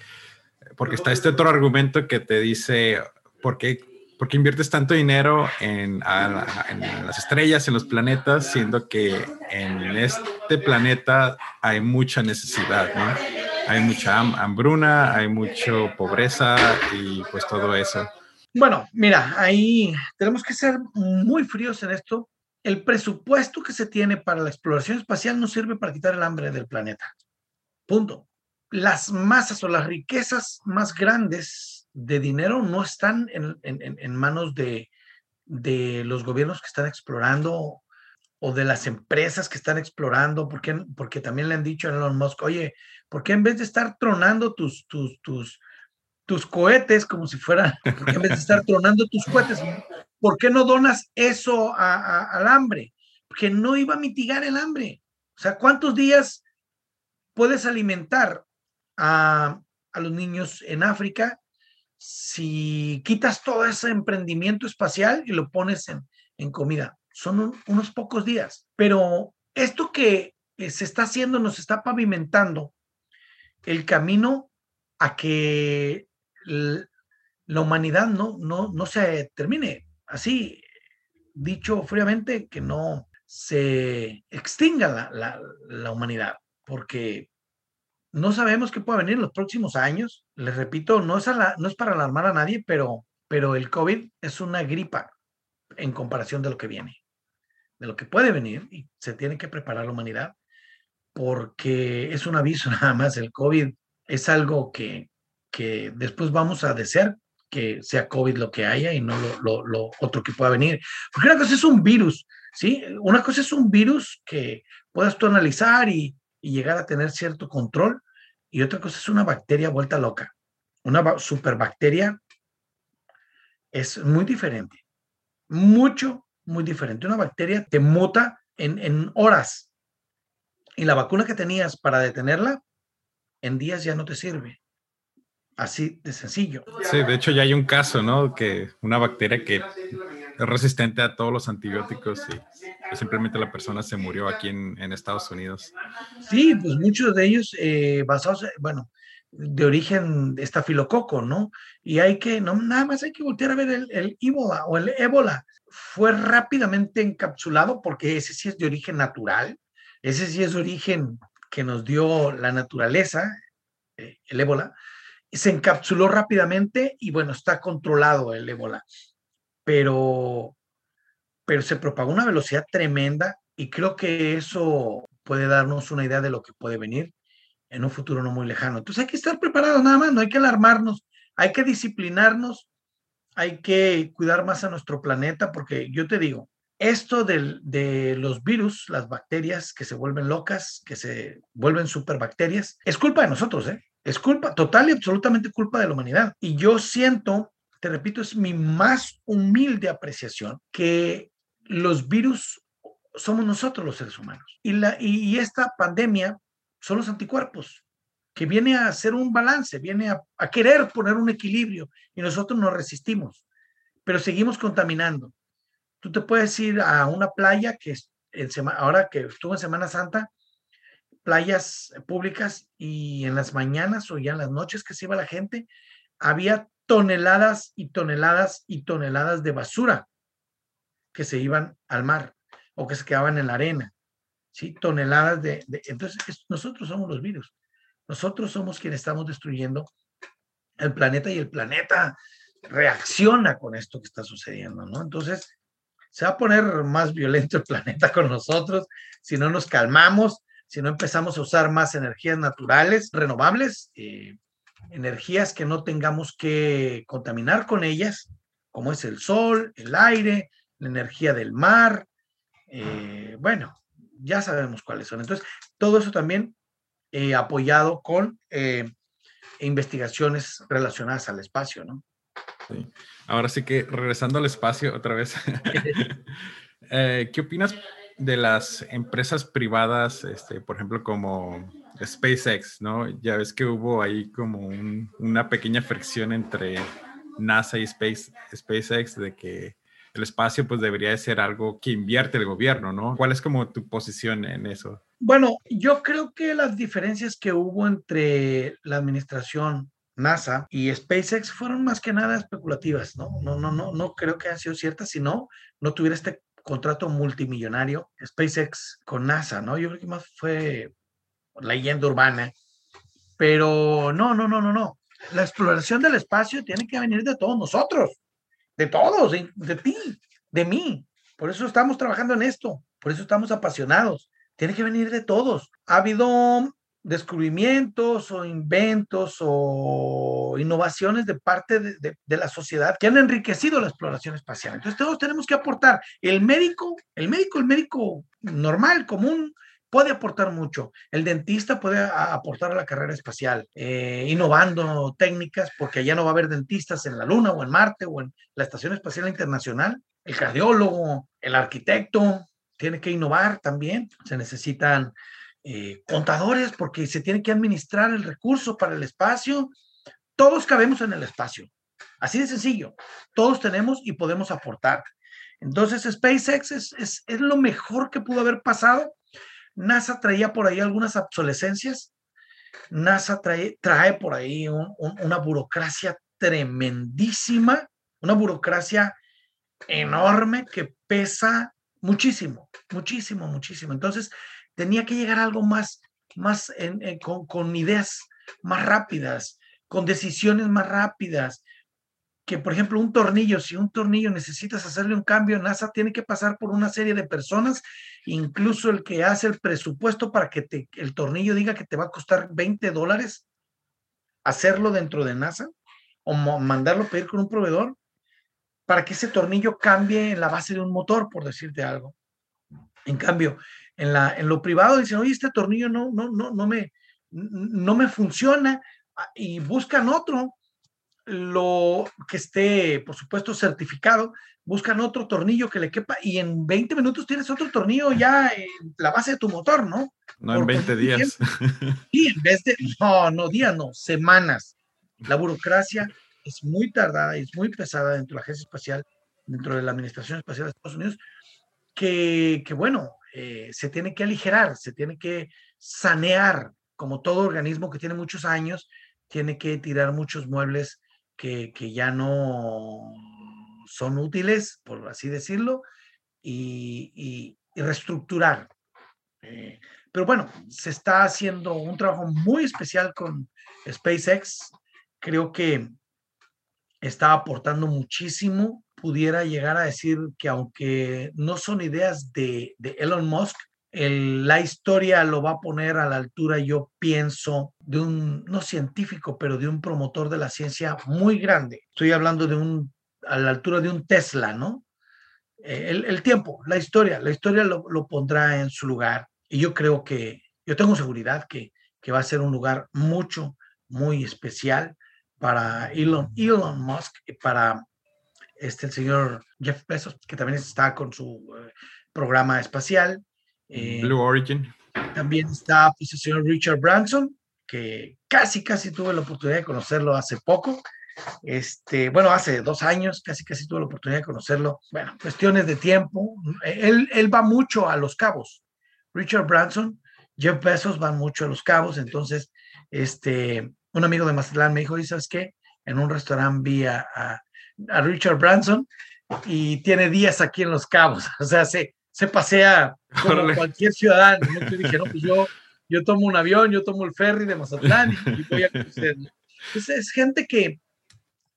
porque está este otro argumento que te dice, ¿por qué, por qué inviertes tanto dinero en, en, las estrellas, en los planetas, siendo que en este planeta hay mucha necesidad, ¿no? Hay mucha hambruna, hay mucha pobreza y pues todo eso. Bueno, mira, ahí tenemos que ser muy fríos en esto el presupuesto que se tiene para la exploración espacial no sirve para quitar el hambre del planeta. Punto. Las masas o las riquezas más grandes de dinero no están en, manos de, los gobiernos que están explorando o de las empresas que están explorando, porque, porque también le han dicho a Elon Musk, oye, ¿por qué en vez de estar tronando tus, tus, tus, tus cohetes como si fueran, porque en vez de estar tronando tus cohetes, ¿por qué no donas eso al hambre? Porque no iba a mitigar el hambre. O sea, ¿cuántos días puedes alimentar a, los niños en África si quitas todo ese emprendimiento espacial y lo pones en, en comida? Son unos pocos días. Pero esto que se está haciendo nos está pavimentando el camino a que la humanidad no, no, no se termine. Así, dicho fríamente, que no se extinga la, la, humanidad, porque no sabemos qué puede venir en los próximos años. Les repito, no es, para alarmar a nadie, pero, pero el COVID es una gripa en comparación de lo que viene, de lo que puede venir y se tiene que preparar la humanidad porque es un aviso nada más. El COVID es algo que que después vamos a desear que sea COVID lo que haya y no lo, otro que pueda venir. Porque una cosa es un virus, ¿sí? Una cosa es un virus que puedas tú analizar y, llegar a tener cierto control y otra cosa es una bacteria vuelta loca. Una superbacteria es muy diferente, mucho, muy diferente. Una bacteria te muta en, en horas y la vacuna que tenías para detenerla en días ya no te sirve. Así de sencillo. Sí, de hecho ya hay un caso, ¿no? Que una bacteria que es resistente a todos los antibióticos y simplemente la persona se murió aquí en, Estados Unidos. Sí, pues muchos de ellos eh, basados, bueno, de origen estafilococo, ¿no? Y hay que, no, nada más hay que voltear a ver el, el ébola o el ébola. Fue rápidamente encapsulado porque ese sí es de origen natural, ese sí es de origen que nos dio la naturaleza, eh, el ébola, se encapsuló rápidamente y bueno, está controlado el ébola, pero, pero se propagó una velocidad tremenda y creo que eso puede darnos una idea de lo que puede venir en un futuro no muy lejano. Entonces hay que estar preparados nada más, no hay que alarmarnos, hay que disciplinarnos, hay que cuidar más a nuestro planeta, porque yo te digo, esto de los virus, las bacterias que se vuelven locas, que se vuelven superbacterias, es culpa de nosotros, ¿eh? Es culpa, total y absolutamente culpa de la humanidad. Y yo siento, te repito, es mi más humilde apreciación que los virus somos nosotros los seres humanos. Y, la, y, esta pandemia son los anticuerpos, que viene a hacer un balance, viene a, querer poner un equilibrio y nosotros nos resistimos, pero seguimos contaminando. Tú te puedes ir a una playa que es en ahora que estuvo en Semana Santa, playas públicas y en las mañanas o ya en las noches que se iba la gente, había toneladas y toneladas y toneladas de basura que se iban al mar o que se quedaban en la arena. ¿sí? Toneladas de... entonces, nosotros somos los virus. Nosotros somos quienes estamos destruyendo el planeta y el planeta reacciona con esto que está sucediendo, ¿no? Entonces, se va a poner más violento el planeta con nosotros si no nos calmamos, si no empezamos a usar más energías naturales, renovables, eh, energías que no tengamos que contaminar con ellas, como es el sol, el aire, la energía del mar. Eh, bueno, ya sabemos cuáles son. Entonces, todo eso también eh, apoyado con investigaciones relacionadas al espacio, ¿no? Ahora sí que regresando al espacio otra vez, eh, ¿qué opinas de las empresas privadas, este, por ejemplo, como SpaceX, ¿no? Ya ves que hubo ahí como una pequeña fricción entre NASA y Space, SpaceX de que el espacio pues debería de ser algo que invierte el gobierno, ¿no? ¿Cuál es como tu posición en eso? Bueno, yo creo que las diferencias que hubo entre la administración NASA y SpaceX fueron más que nada especulativas, ¿no? No, no, no, no creo que hayan sido ciertas, si no, no tuviera este contrato multimillonario SpaceX con NASA, ¿no? Yo creo que más fue leyenda urbana, pero no, no, no, no, no. La exploración del espacio tiene que venir de todos nosotros, de todos, de, de ti, de mí. Por eso estamos trabajando en esto, por eso estamos apasionados. Tiene que venir de todos. Ha habido descubrimientos o inventos o innovaciones de parte de, la sociedad que han enriquecido la exploración espacial. Entonces todos tenemos que aportar. El médico, el médico, el médico normal, común, puede aportar mucho. El dentista puede aportar a la carrera espacial, eh, innovando técnicas, porque ya no va a haber dentistas en la Luna o en Marte o en la Estación Espacial Internacional. El cardiólogo, el arquitecto, tiene que innovar también. Se necesitan eh, contadores porque se tiene que administrar el recurso para el espacio. Todos cabemos en el espacio. Así de sencillo. Todos tenemos y podemos aportar. Entonces, SpaceX es, es, es lo mejor que pudo haber pasado. NASA traía por ahí algunas obsolescencias. NASA trae, trae por ahí una burocracia tremendísima, una burocracia enorme que pesa muchísimo, muchísimo, muchísimo. Entonces, tenía que llegar algo más, más con, ideas más rápidas, con decisiones más rápidas. Que, por ejemplo, un tornillo, si un tornillo necesitas hacerle un cambio, NASA tiene que pasar por una serie de personas, incluso el que hace el presupuesto para que te, el tornillo diga que te va a costar 20 dólares hacerlo dentro de NASA o mandarlo pedir con un proveedor para que ese tornillo cambie en la base de un motor, por decirte algo. En cambio, en, la, en lo privado dicen, oye, este tornillo no, no, no, no, me, no me funciona ah, y buscan otro, lo que esté, por supuesto, certificado, buscan otro tornillo que le quepa y en 20 minutos tienes otro tornillo ya en la base de tu motor, ¿no? No en 20 días. Sí, en vez de, no, no días, no, semanas. La burocracia es muy tardada y es muy pesada dentro de la Agencia Espacial, dentro de la Administración Espacial de Estados Unidos, que, que bueno, eh, se tiene que aligerar, se tiene que sanear, como todo organismo que tiene muchos años, tiene que tirar muchos muebles que, ya no son útiles, por así decirlo, y, reestructurar. Eh, pero bueno, se está haciendo un trabajo muy especial con SpaceX. Creo que está aportando muchísimo pudiera llegar a decir que aunque no son ideas de, Elon Musk, la historia lo va a poner a la altura, yo pienso, de un, no científico, pero de un promotor de la ciencia muy grande. Estoy hablando de un, a la altura de un Tesla, ¿no? Eh, el, tiempo, la historia, la historia lo, pondrá en su lugar. Y yo creo que, yo tengo seguridad que, que va a ser un lugar mucho, muy especial para Elon, Elon Musk, para este, señor Jeff Bezos, que también está con su eh, programa espacial. Eh, Blue Origin. También está pues, el señor Richard Branson, que casi, casi tuve la oportunidad de conocerlo hace poco. Este, bueno, hace dos años, casi, casi tuve la oportunidad de conocerlo. Bueno, cuestiones de tiempo. Él, él va mucho a Los Cabos. Richard Branson Jeff Bezos van mucho a Los Cabos, entonces, este, un amigo de Mazatlán me dijo, ¿y sabes qué? En un restaurante vi a, a, Richard Branson y tiene días aquí en Los Cabos, o sea, se, se pasea como cualquier ciudadano. ¿no? Yo dije, no, pues yo, yo tomo un avión, yo tomo el ferry de Mazatlán y, voy a conocer. Entonces, es gente que,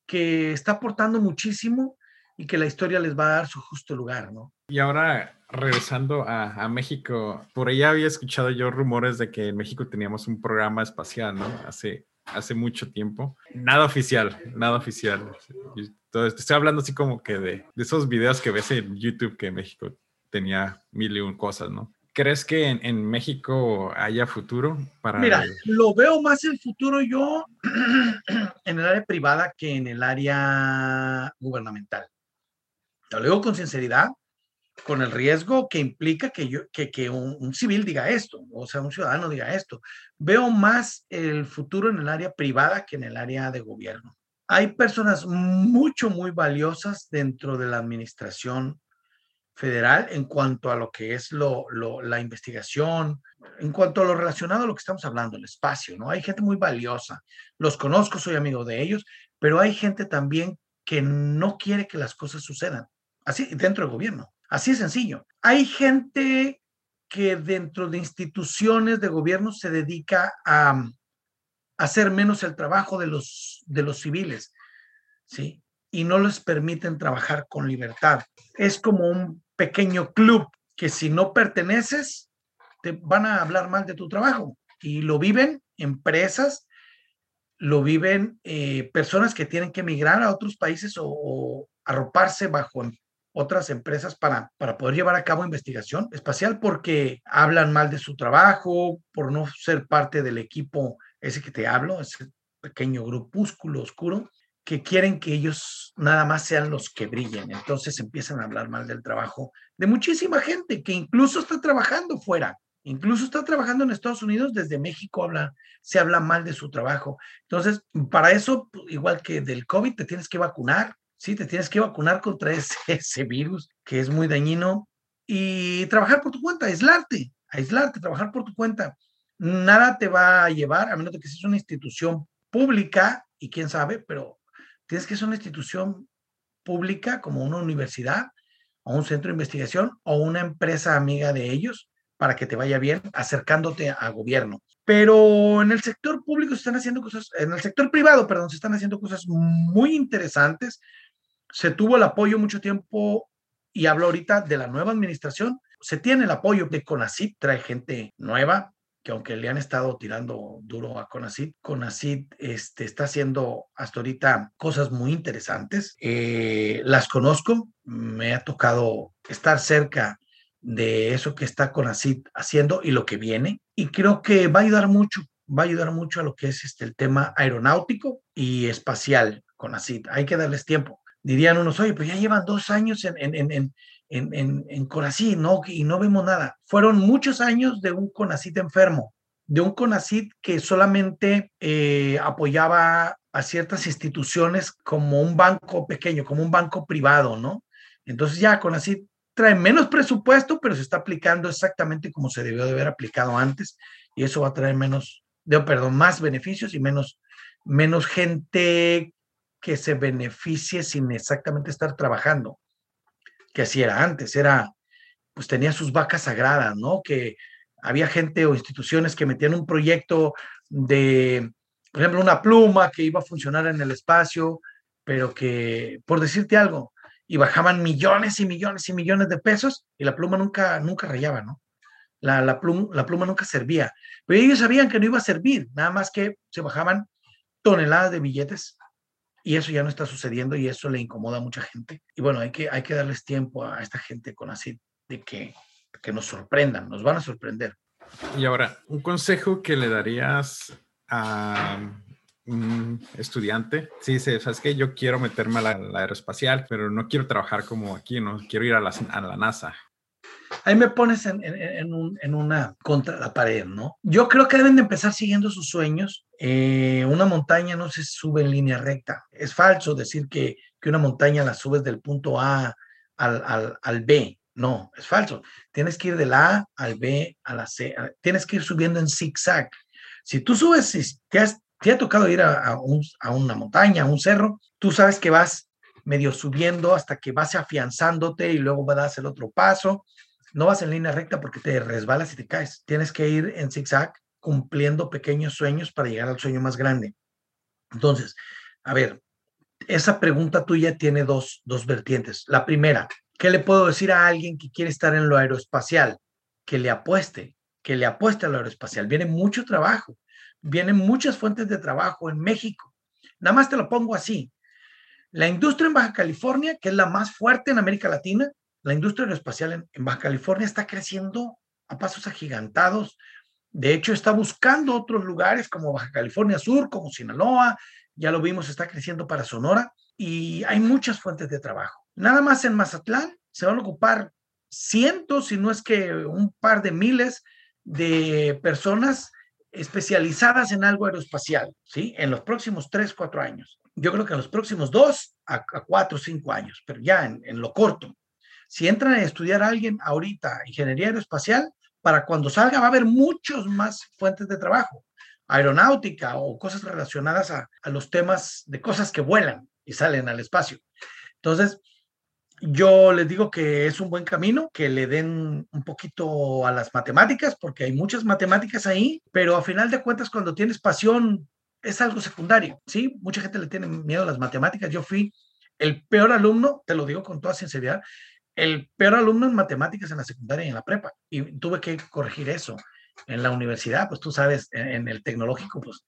que está aportando muchísimo y que la historia les va a dar su justo lugar, ¿no? Y ahora, regresando a, a, México, por ahí había escuchado yo rumores de que en México teníamos un programa espacial, ¿no? Hace, hace mucho tiempo. Nada oficial, nada oficial. Entonces, estoy hablando así como que de, de, esos videos que ves en YouTube que México tenía mil y un cosas, ¿no? ¿Crees que en, en México haya futuro para... Mira, lo veo más el futuro yo en el área privada que en el área gubernamental. Lo digo con sinceridad, con el riesgo que implica que, yo, que, que un, un, civil diga esto, o sea, un ciudadano diga esto. Veo más el futuro en el área privada que en el área de gobierno. Hay personas mucho, muy valiosas dentro de la administración federal en cuanto a lo que es lo, lo, la investigación, en cuanto a lo relacionado a lo que estamos hablando, el espacio, ¿no? Hay gente muy valiosa, los conozco, soy amigo de ellos, pero hay gente también que no quiere que las cosas sucedan, así dentro del gobierno, así es sencillo. Hay gente que dentro de instituciones de gobierno se dedica a, a hacer menos el trabajo de los, de los civiles, ¿sí? Y no les permiten trabajar con libertad. Es como un pequeño club que si no perteneces, te van a hablar mal de tu trabajo. Y lo viven empresas, lo viven eh, personas que tienen que emigrar a otros países o, arroparse bajo em, otras empresas para, para poder llevar a cabo investigación espacial porque hablan mal de su trabajo, por no ser parte del equipo ese que te hablo, ese pequeño grupúsculo oscuro que quieren que ellos nada más sean los que brillen. Entonces empiezan a hablar mal del trabajo de muchísima gente que incluso está trabajando fuera, incluso está trabajando en Estados Unidos, desde México habla, se habla mal de su trabajo. Entonces, para eso, igual que del COVID, te tienes que vacunar, sí, te tienes que vacunar contra ese, ese virus que es muy dañino y trabajar por tu cuenta, aislarte, aislarte, trabajar por tu cuenta. Nada te va a llevar, a menos de que seas una institución pública, y quién sabe, pero tienes que ser una institución pública como una universidad o un centro de investigación o una empresa amiga de ellos para que te vaya bien acercándote a gobierno. Pero en el sector público se están haciendo cosas, en el sector privado, perdón, se están haciendo cosas muy interesantes. Se tuvo el apoyo mucho tiempo y hablo ahorita de la nueva administración. Se tiene el apoyo de CONACYT, trae gente nueva, que aunque le han estado tirando duro a Conacid, Conacid este, está haciendo hasta ahorita cosas muy interesantes. Eh, las conozco, me ha tocado estar cerca de eso que está Conacid haciendo y lo que viene, y creo que va a ayudar mucho, va a ayudar mucho a lo que es este, el tema aeronáutico y espacial Conacid. Hay que darles tiempo. Dirían unos, oye, pues ya llevan dos años en, en, en, en, en, en ¿no? Y no vemos nada. Fueron muchos años de un CONACYT enfermo, de un CONACYT que solamente eh, apoyaba a ciertas instituciones como un banco pequeño, como un banco privado, ¿no? Entonces ya CONACYT trae menos presupuesto, pero se está aplicando exactamente como se debió de haber aplicado antes y eso va a traer menos, de, perdón, más beneficios y menos, menos gente que se beneficie sin exactamente estar trabajando que así era antes, era, pues tenía sus vacas sagradas, ¿no? Que había gente o instituciones que metían un proyecto de, por ejemplo, una pluma que iba a funcionar en el espacio, pero que, por decirte algo, y bajaban millones y millones y millones de pesos y la pluma nunca, nunca rayaba, ¿no? La, la, pluma, la pluma nunca servía. Pero ellos sabían que no iba a servir, nada más que se bajaban toneladas de billetes y eso ya no está sucediendo y eso le incomoda a mucha gente. Y bueno, hay que, hay que darles tiempo a esta gente con así de que, que nos sorprendan, nos van a sorprender. Y ahora, un consejo que le darías a un estudiante, sí, sí, sabes que yo quiero meterme a la, la, aeroespacial, pero no quiero trabajar como aquí, no quiero ir a la, a la NASA. Ahí me pones en, en, en, un, en, una contra la pared, ¿no? Yo creo que deben de empezar siguiendo sus sueños. Eh, una montaña no se sube en línea recta. Es falso decir que, que una montaña la subes del punto A al, al, al B. No, es falso. Tienes que ir de la A al B, a la C, tienes que ir subiendo en zigzag. Si tú subes, si te, te ha tocado ir a, a, una montaña, a un cerro, tú sabes que vas medio subiendo hasta que vas afianzándote y luego a dar el otro paso. No vas en línea recta porque te resbalas y te caes. Tienes que ir en zigzag cumpliendo pequeños sueños para llegar al sueño más grande. Entonces, a ver, esa pregunta tuya tiene dos, dos vertientes. La primera, ¿qué le puedo decir a alguien que quiere estar en lo aeroespacial? Que le apueste, que le apueste a lo aeroespacial. Viene mucho trabajo, vienen muchas fuentes de trabajo en México. Nada más te lo pongo así. La industria en Baja California, que es la más fuerte en América Latina, la industria aeroespacial en, Baja California está creciendo a pasos agigantados. De hecho, está buscando otros lugares como Baja California Sur, como Sinaloa, ya lo vimos, está creciendo para Sonora y hay muchas fuentes de trabajo. Nada más en Mazatlán se van a ocupar cientos, si no es que un par de miles de personas especializadas en algo aeroespacial, ¿sí? En los próximos tres, cuatro años. Yo creo que en los próximos dos a, cuatro, cinco años, pero ya en lo corto. Si entran a estudiar a alguien ahorita ingeniería aeroespacial, para cuando salga va a haber muchos más fuentes de trabajo aeronáutica o cosas relacionadas a, los temas de cosas que vuelan y salen al espacio. Entonces, yo les digo que es un buen camino, que le den un poquito a las matemáticas, porque hay muchas matemáticas ahí, pero a final de cuentas, cuando tienes pasión, es algo secundario, ¿sí? Mucha gente le tiene miedo a las matemáticas. Yo fui el peor alumno, te lo digo con toda sinceridad, el peor alumno en matemáticas en la secundaria y en la prepa, y tuve que corregir eso en la universidad, pues tú sabes, en, el tecnológico, pues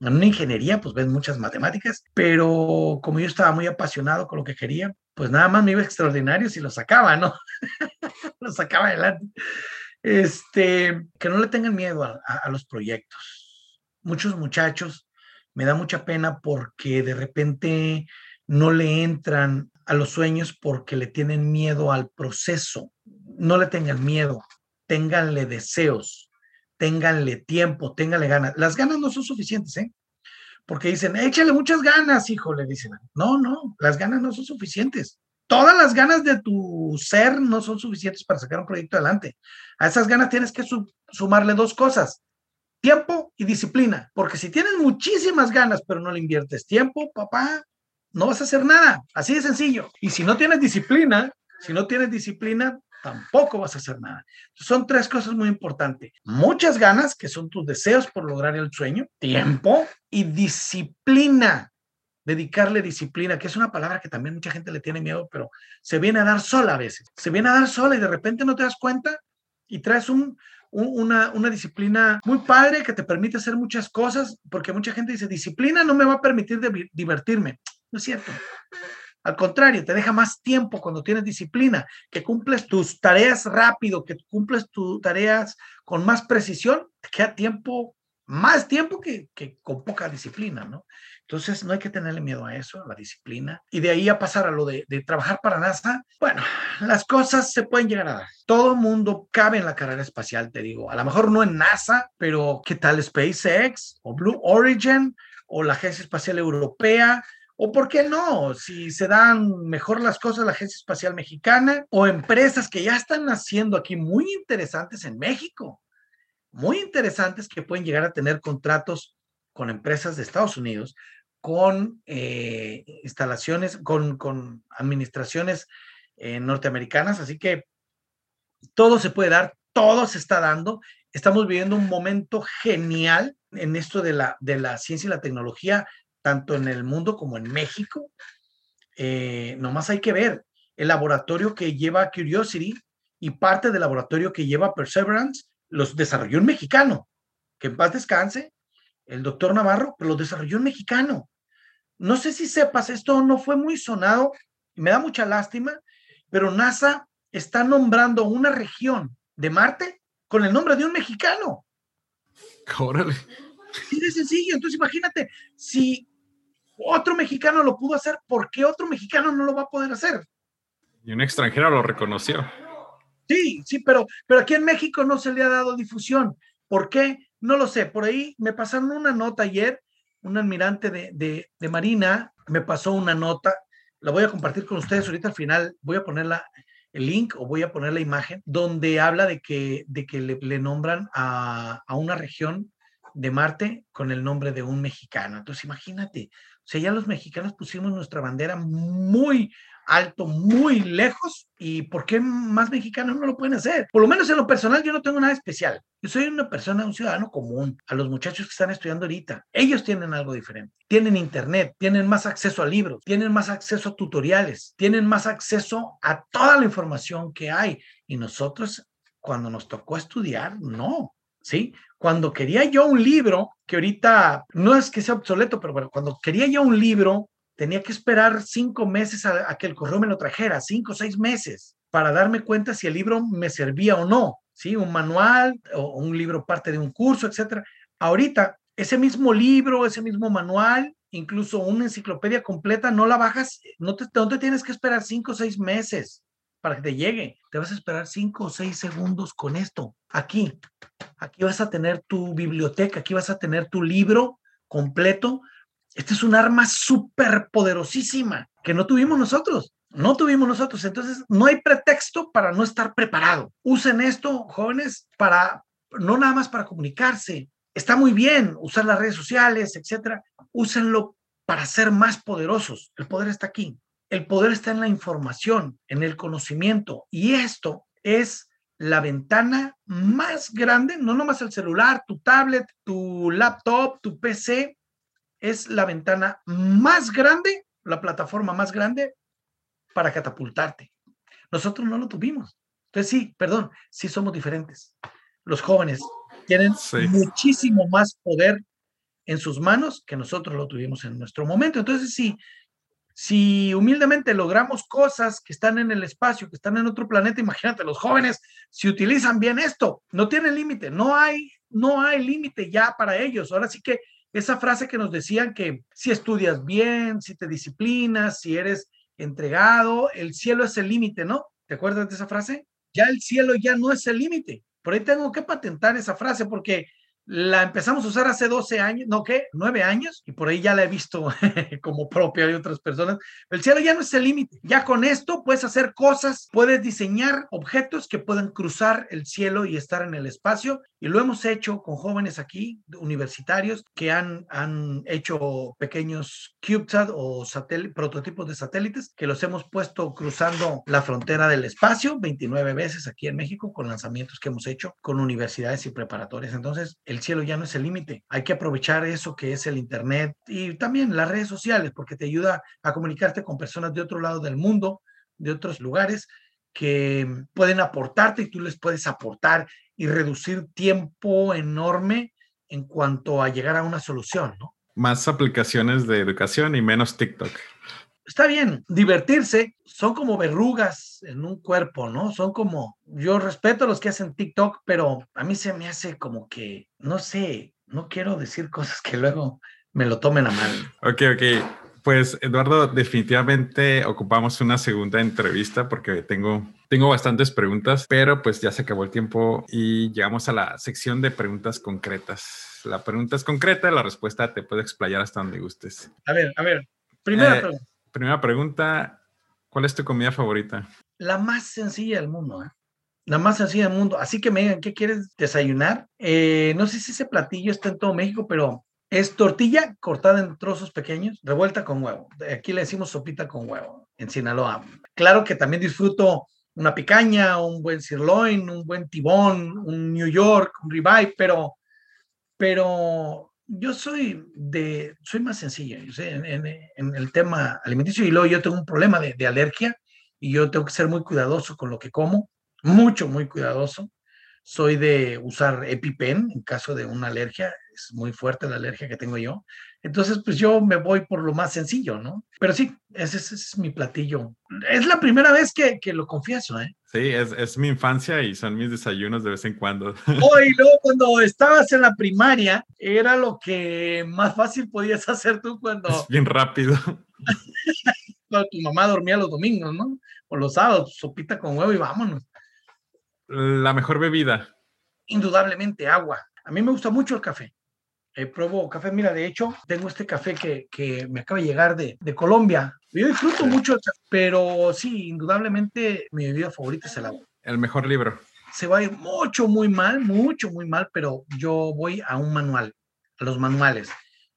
en una ingeniería, pues ves muchas matemáticas, pero como yo estaba muy apasionado con lo que quería, pues nada más me iba extraordinario si lo sacaba, ¿no? lo sacaba adelante. Este, que no le tengan miedo a, a los proyectos. Muchos muchachos, me da mucha pena porque de repente no le entran a los sueños porque le tienen miedo al proceso. No le tengan miedo, ténganle deseos ténganle tiempo, ténganle ganas. Las ganas no son suficientes, ¿eh? Porque dicen, échale muchas ganas, hijo, le dicen. No, no, las ganas no son suficientes. Todas las ganas de tu ser no son suficientes para sacar un proyecto adelante. A esas ganas tienes que sumarle dos cosas, tiempo y disciplina. Porque si tienes muchísimas ganas, pero no le inviertes tiempo, papá, no vas a hacer nada. Así de sencillo. Y si no tienes disciplina, si no tienes disciplina, tampoco vas a hacer nada. Son tres cosas muy importantes. Muchas ganas, que son tus deseos por lograr el sueño, tiempo y disciplina. Dedicarle disciplina, que es una palabra que también mucha gente le tiene miedo, pero se viene a dar sola a veces. Se viene a dar sola y de repente no te das cuenta y traes un, una, una, disciplina muy padre que te permite hacer muchas cosas, porque mucha gente dice, disciplina no me va a permitir divertirme. Es cierto. Al contrario, te deja más tiempo cuando tienes disciplina, que cumples tus tareas rápido, que cumples tus tareas con más precisión, te queda tiempo, más tiempo que, con poca disciplina, ¿no? Entonces, no hay que tenerle miedo a eso, a la disciplina. Y de ahí a pasar a lo de, de trabajar para NASA, bueno, las cosas se pueden llegar a dar. Todo mundo cabe en la carrera espacial, te digo. A lo mejor no en NASA, pero ¿qué tal SpaceX o Blue Origin o la Agencia Espacial Europea? O por qué no, si se dan mejor las cosas la Agencia Espacial Mexicana o empresas que ya están haciendo aquí muy interesantes en México, muy interesantes que pueden llegar a tener contratos con empresas de Estados Unidos, con eh, instalaciones, con, con administraciones eh, norteamericanas. Así que todo se puede dar, todo se está dando. Estamos viviendo un momento genial en esto de la, de la ciencia y la tecnología tanto en el mundo como en México. Eh, nomás hay que ver el laboratorio que lleva Curiosity y parte del laboratorio que lleva Perseverance, los desarrolló un mexicano, que en paz descanse, el doctor Navarro, pero los desarrolló un mexicano. No sé si sepas, esto no fue muy sonado y me da mucha lástima, pero NASA está nombrando una región de Marte con el nombre de un mexicano. Órale. Sí, de sencillo. Entonces, imagínate, si otro mexicano lo pudo hacer, ¿por qué otro mexicano no lo va a poder hacer? Y un extranjero lo reconoció. Sí, sí, pero, pero aquí en México no se le ha dado difusión. ¿Por qué? No lo sé. Por ahí me pasaron una nota ayer, un almirante de, de Marina me pasó una nota, la voy a compartir con ustedes ahorita al final, voy a ponerla el link o voy a poner la imagen donde habla de que, de que le, nombran a, a, una región de Marte con el nombre de un mexicano. Entonces, imagínate, sea, ya los mexicanos pusimos nuestra bandera muy alto, muy lejos. ¿Y por qué más mexicanos no lo pueden hacer? Por lo menos en lo personal yo no tengo nada especial. Yo soy una persona, un ciudadano común. A los muchachos que están estudiando ahorita, ellos tienen algo diferente. Tienen internet, tienen más acceso a libros, tienen más acceso a tutoriales, tienen más acceso a toda la información que hay. Y nosotros, cuando nos tocó estudiar, no. ¿Sí? Cuando quería yo un libro, que ahorita no es que sea obsoleto, pero bueno, cuando quería yo un libro, tenía que esperar cinco meses a, que el correo me lo trajera, cinco o seis meses, para darme cuenta si el libro me servía o no, ¿sí? Un manual o un libro parte de un curso, etcétera. Ahorita, ese mismo libro, ese mismo manual, incluso una enciclopedia completa, no la bajas, no te, no tienes que esperar cinco o seis meses para que te llegue. Te vas a esperar cinco o seis segundos con esto. Aquí, aquí vas a tener tu biblioteca, aquí vas a tener tu libro completo este es un arma súper poderosísima que no tuvimos nosotros. No tuvimos nosotros. Entonces, no hay pretexto para no estar preparado. Usen esto, jóvenes, para no nada más para comunicarse. Está muy bien usar las redes sociales, etcétera. Úsenlo para ser más poderosos. El poder está aquí. El poder está en la información, en el conocimiento. Y esto es la ventana más grande, no nomás el celular, tu tablet, tu laptop, tu PC, es la ventana más grande, la plataforma más grande para catapultarte. Nosotros no lo tuvimos. Entonces sí, perdón, sí somos diferentes. Los jóvenes tienen muchísimo más poder en sus manos que nosotros lo tuvimos en nuestro momento. Entonces sí, si humildemente logramos cosas que están en el espacio, que están en otro planeta, imagínate, los jóvenes, si utilizan bien esto, no tienen límite, no hay, no hay límite ya para ellos. Ahora sí que esa frase que nos decían que si estudias bien, si te disciplinas, si eres entregado, el cielo es el límite, ¿no? ¿Te acuerdas de esa frase? Ya el cielo ya no es el límite. Por ahí tengo que patentar esa frase porque la empezamos a usar hace 12 años, no, ¿qué? 9 años, y por ahí ya la he visto como propia de otras personas. El cielo ya no es el límite. Ya con esto puedes hacer cosas, puedes diseñar objetos que puedan cruzar el cielo y estar en el espacio. Y lo hemos hecho con jóvenes aquí, universitarios, que han, han hecho pequeños CubeSat o prototipos de satélites, que los hemos puesto cruzando la frontera del espacio 29 veces aquí en México con lanzamientos que hemos hecho con universidades y preparatorias. Entonces, el cielo ya no es el límite. Hay que aprovechar eso que es el Internet y también las redes sociales, porque te ayuda a comunicarte con personas de otro lado del mundo, de otros lugares, que pueden aportarte y tú les puedes aportar y reducir tiempo enorme en cuanto a llegar a una solución, ¿no? Más aplicaciones de educación y menos TikTok está bien, divertirse, son como verrugas en un cuerpo, ¿no? Son como, yo respeto a los que hacen TikTok, pero a mí se me hace como que, no sé, no quiero decir cosas que luego me lo tomen a mal. Ok, ok. Pues Eduardo, definitivamente ocupamos una segunda entrevista porque tengo, tengo bastantes preguntas, pero pues ya se acabó el tiempo y llegamos a la sección de preguntas concretas. La pregunta es concreta, la respuesta te puede explayar hasta donde gustes. A ver, a ver. Primera eh, pregunta. Primera pregunta, ¿cuál es tu comida favorita? La más sencilla del mundo, ¿eh? La más sencilla del mundo. Así que me digan, ¿qué quieres desayunar? Eh, no sé si ese platillo está en todo México, pero es tortilla cortada en trozos pequeños, revuelta con huevo. Aquí le decimos sopita con huevo en Sinaloa. Claro que también disfruto una picaña, un buen sirloin, un buen tibón, un New York, un ribeye, pero, pero yo soy de, soy más sé, en, el tema alimenticio y luego yo tengo un problema de, de, alergia y yo tengo que ser muy cuidadoso con lo que como, mucho, muy cuidadoso. Soy de usar EpiPen en caso de una alergia, es muy fuerte la alergia que tengo yo. Entonces, pues yo me voy por lo más sencillo, ¿no? Pero sí, ese, es mi platillo. Es la primera vez que, que lo confieso, ¿eh? Sí, es, es, mi infancia y son mis desayunos de vez en cuando. Oh, y luego cuando estabas en la primaria, era lo que más fácil podías hacer tú cuando... Es bien rápido. cuando tu mamá dormía los domingos, ¿no? O los sábados, sopita con huevo y vámonos. La mejor bebida. Indudablemente agua. A mí me gusta mucho el café. Eh, pruebo café. Mira, de hecho, tengo este café que, que me acaba de llegar de, de Colombia. Yo disfruto mucho el café, pero sí, indudablemente mi bebida favorita es el agua. El mejor libro. Se va a ir mucho, muy mal, mucho, muy mal, pero yo voy a un manual, a los manuales.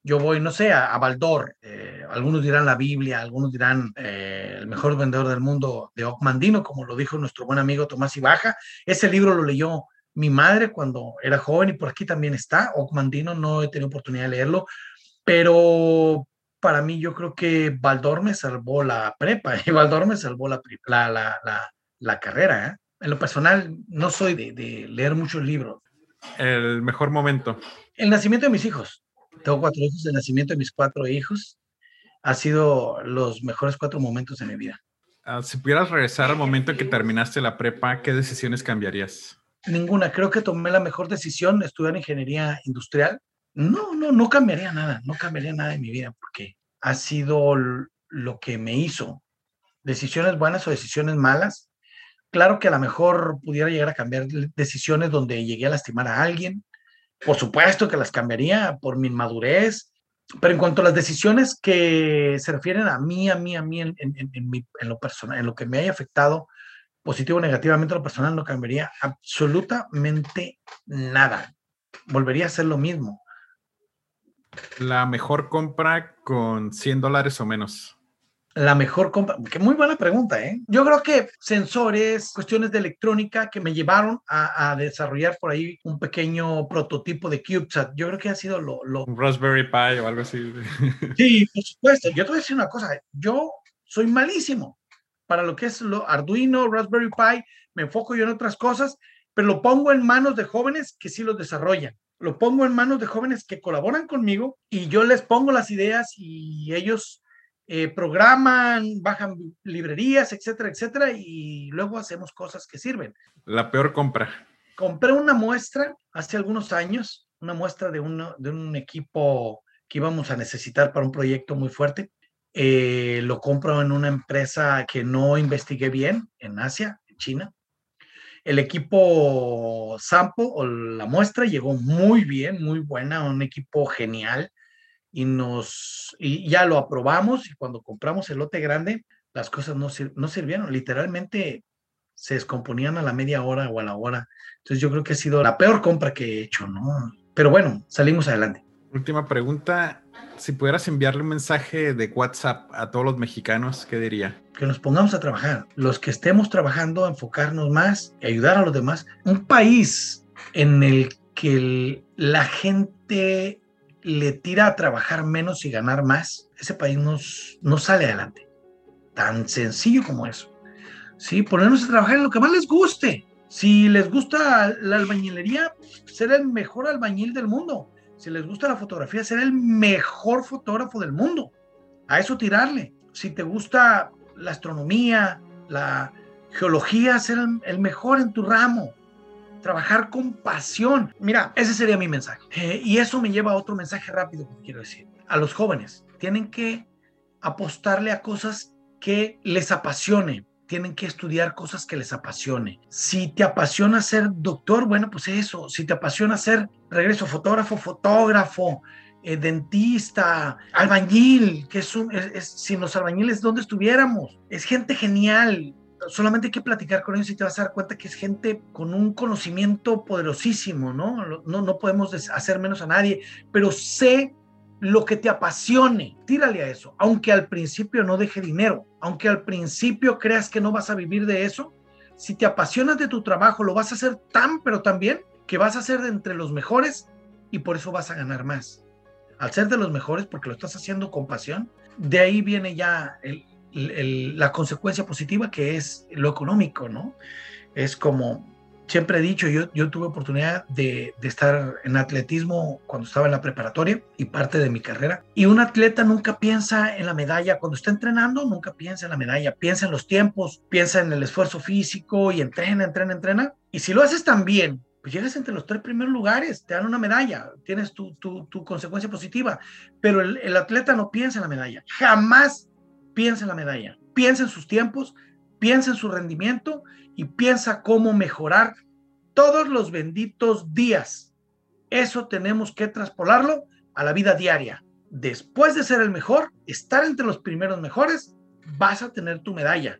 Yo voy, no sé, a, a Baldor, eh, algunos dirán la Biblia, algunos dirán eh, el mejor vendedor del mundo de Ocmandino, como lo dijo nuestro buen amigo Tomás Ibaja. Ese libro lo leyó mi madre cuando era joven y por aquí también está, Ocmandino, no he tenido oportunidad de leerlo, pero para mí yo creo que Baldor me salvó la prepa y Baldor me salvó la, la, la, la, carrera. ¿eh? En lo personal, no soy de, de leer muchos libros. El mejor momento. El nacimiento de mis hijos. Tengo cuatro hijos, el nacimiento de mis cuatro hijos ha sido los mejores cuatro momentos de mi vida. Uh, si pudieras regresar al momento en que terminaste la prepa, ¿qué decisiones cambiarías? Ninguna. Creo que tomé la mejor decisión, estudiar ingeniería industrial. No, no, no cambiaría nada, no cambiaría nada en mi vida porque ha sido lo que me hizo. Decisiones buenas o decisiones malas. Claro que a lo mejor pudiera llegar a cambiar decisiones donde llegué a lastimar a alguien. Por supuesto que las cambiaría por mi inmadurez, pero en cuanto a las decisiones que se refieren a mí, a mí, a mí, en, mi, en, lo personal, en lo que me haya afectado positivo o negativamente, lo personal no cambiaría absolutamente nada. Volvería a ser lo mismo. La mejor compra con 100 dólares o menos. La mejor compra, que muy buena pregunta, ¿eh? Yo creo que sensores, cuestiones de electrónica que me llevaron a, a desarrollar por ahí un pequeño prototipo de CubeSat. Yo creo que ha sido lo, lo... Un Raspberry Pi o algo así. Sí, por supuesto. Yo te voy a decir una cosa. Yo soy malísimo para lo que es lo Arduino, Raspberry Pi. Me enfoco yo en otras cosas, pero lo pongo en manos de jóvenes que sí los desarrollan lo pongo en manos de jóvenes que colaboran conmigo y yo les pongo las ideas y ellos eh, programan, bajan librerías, etcétera, etcétera, y luego hacemos cosas que sirven. La peor compra. Compré una muestra hace algunos años, una muestra de, uno, de un equipo que íbamos a necesitar para un proyecto muy fuerte. Eh, lo compro en una empresa que no investigué bien en Asia, en China el equipo Sampo o la muestra llegó muy bien, muy buena, un equipo genial y nos y ya lo aprobamos y cuando compramos el lote grande las cosas no, no sirvieron, literalmente se descomponían a la media hora o a la hora. Entonces yo creo que ha sido la peor compra que he hecho, ¿no? Pero bueno, salimos adelante. Última pregunta, si pudieras enviarle un mensaje de WhatsApp a todos los mexicanos, ¿qué diría? Que nos pongamos a trabajar. Los que estemos trabajando, enfocarnos más y ayudar a los demás. Un país en el que la gente le tira a trabajar menos y ganar más, ese país nos, no sale adelante. Tan sencillo como eso. Sí, ponernos a trabajar en lo que más les guste. Si les gusta la albañilería, ser el mejor albañil del mundo si les gusta la fotografía, ser el mejor fotógrafo del mundo. A eso tirarle. Si te gusta la astronomía, la geología, ser el, mejor en tu ramo. Trabajar con pasión. Mira, ese sería mi mensaje. Eh, y eso me lleva a otro mensaje rápido que quiero decir. A los jóvenes, tienen que apostarle a cosas que les apasione, tienen que estudiar cosas que les apasione. Si te apasiona ser doctor, bueno, pues eso. Si te apasiona ser, regreso, fotógrafo, fotógrafo, eh, dentista, albañil, que es, un, es, es, sin los albañiles, ¿dónde estuviéramos? Es gente genial. Solamente hay que platicar con ellos y te vas a dar cuenta que es gente con un conocimiento poderosísimo, ¿no? No, no podemos hacer menos a nadie, pero sé lo que te apasione, tírale a eso, aunque al principio no deje dinero, aunque al principio creas que no vas a vivir de eso, si te apasionas de tu trabajo, lo vas a hacer tan, pero tan bien, que vas a ser de entre los mejores y por eso vas a ganar más. Al ser de los mejores, porque lo estás haciendo con pasión, de ahí viene ya la consecuencia positiva que es lo económico, ¿no? Es como siempre he dicho, yo, yo tuve oportunidad de, de, estar en atletismo cuando estaba en la preparatoria y parte de mi carrera. Y un atleta nunca piensa en la medalla. Cuando está entrenando, nunca piensa en la medalla. Piensa en los tiempos, piensa en el esfuerzo físico y entrena, entrena, entrena. Y si lo haces tan bien, pues llegas entre los tres primeros lugares, te dan una medalla, tienes tu, tu, tu consecuencia positiva. Pero el, el atleta no piensa en la medalla. Jamás piensa en la medalla. Piensa en sus tiempos, piensa en su rendimiento y piensa cómo mejorar todos los benditos días Eso tenemos que traspolarlo a la vida diaria. Después de ser el mejor, estar entre los primeros mejores, vas a tener tu medalla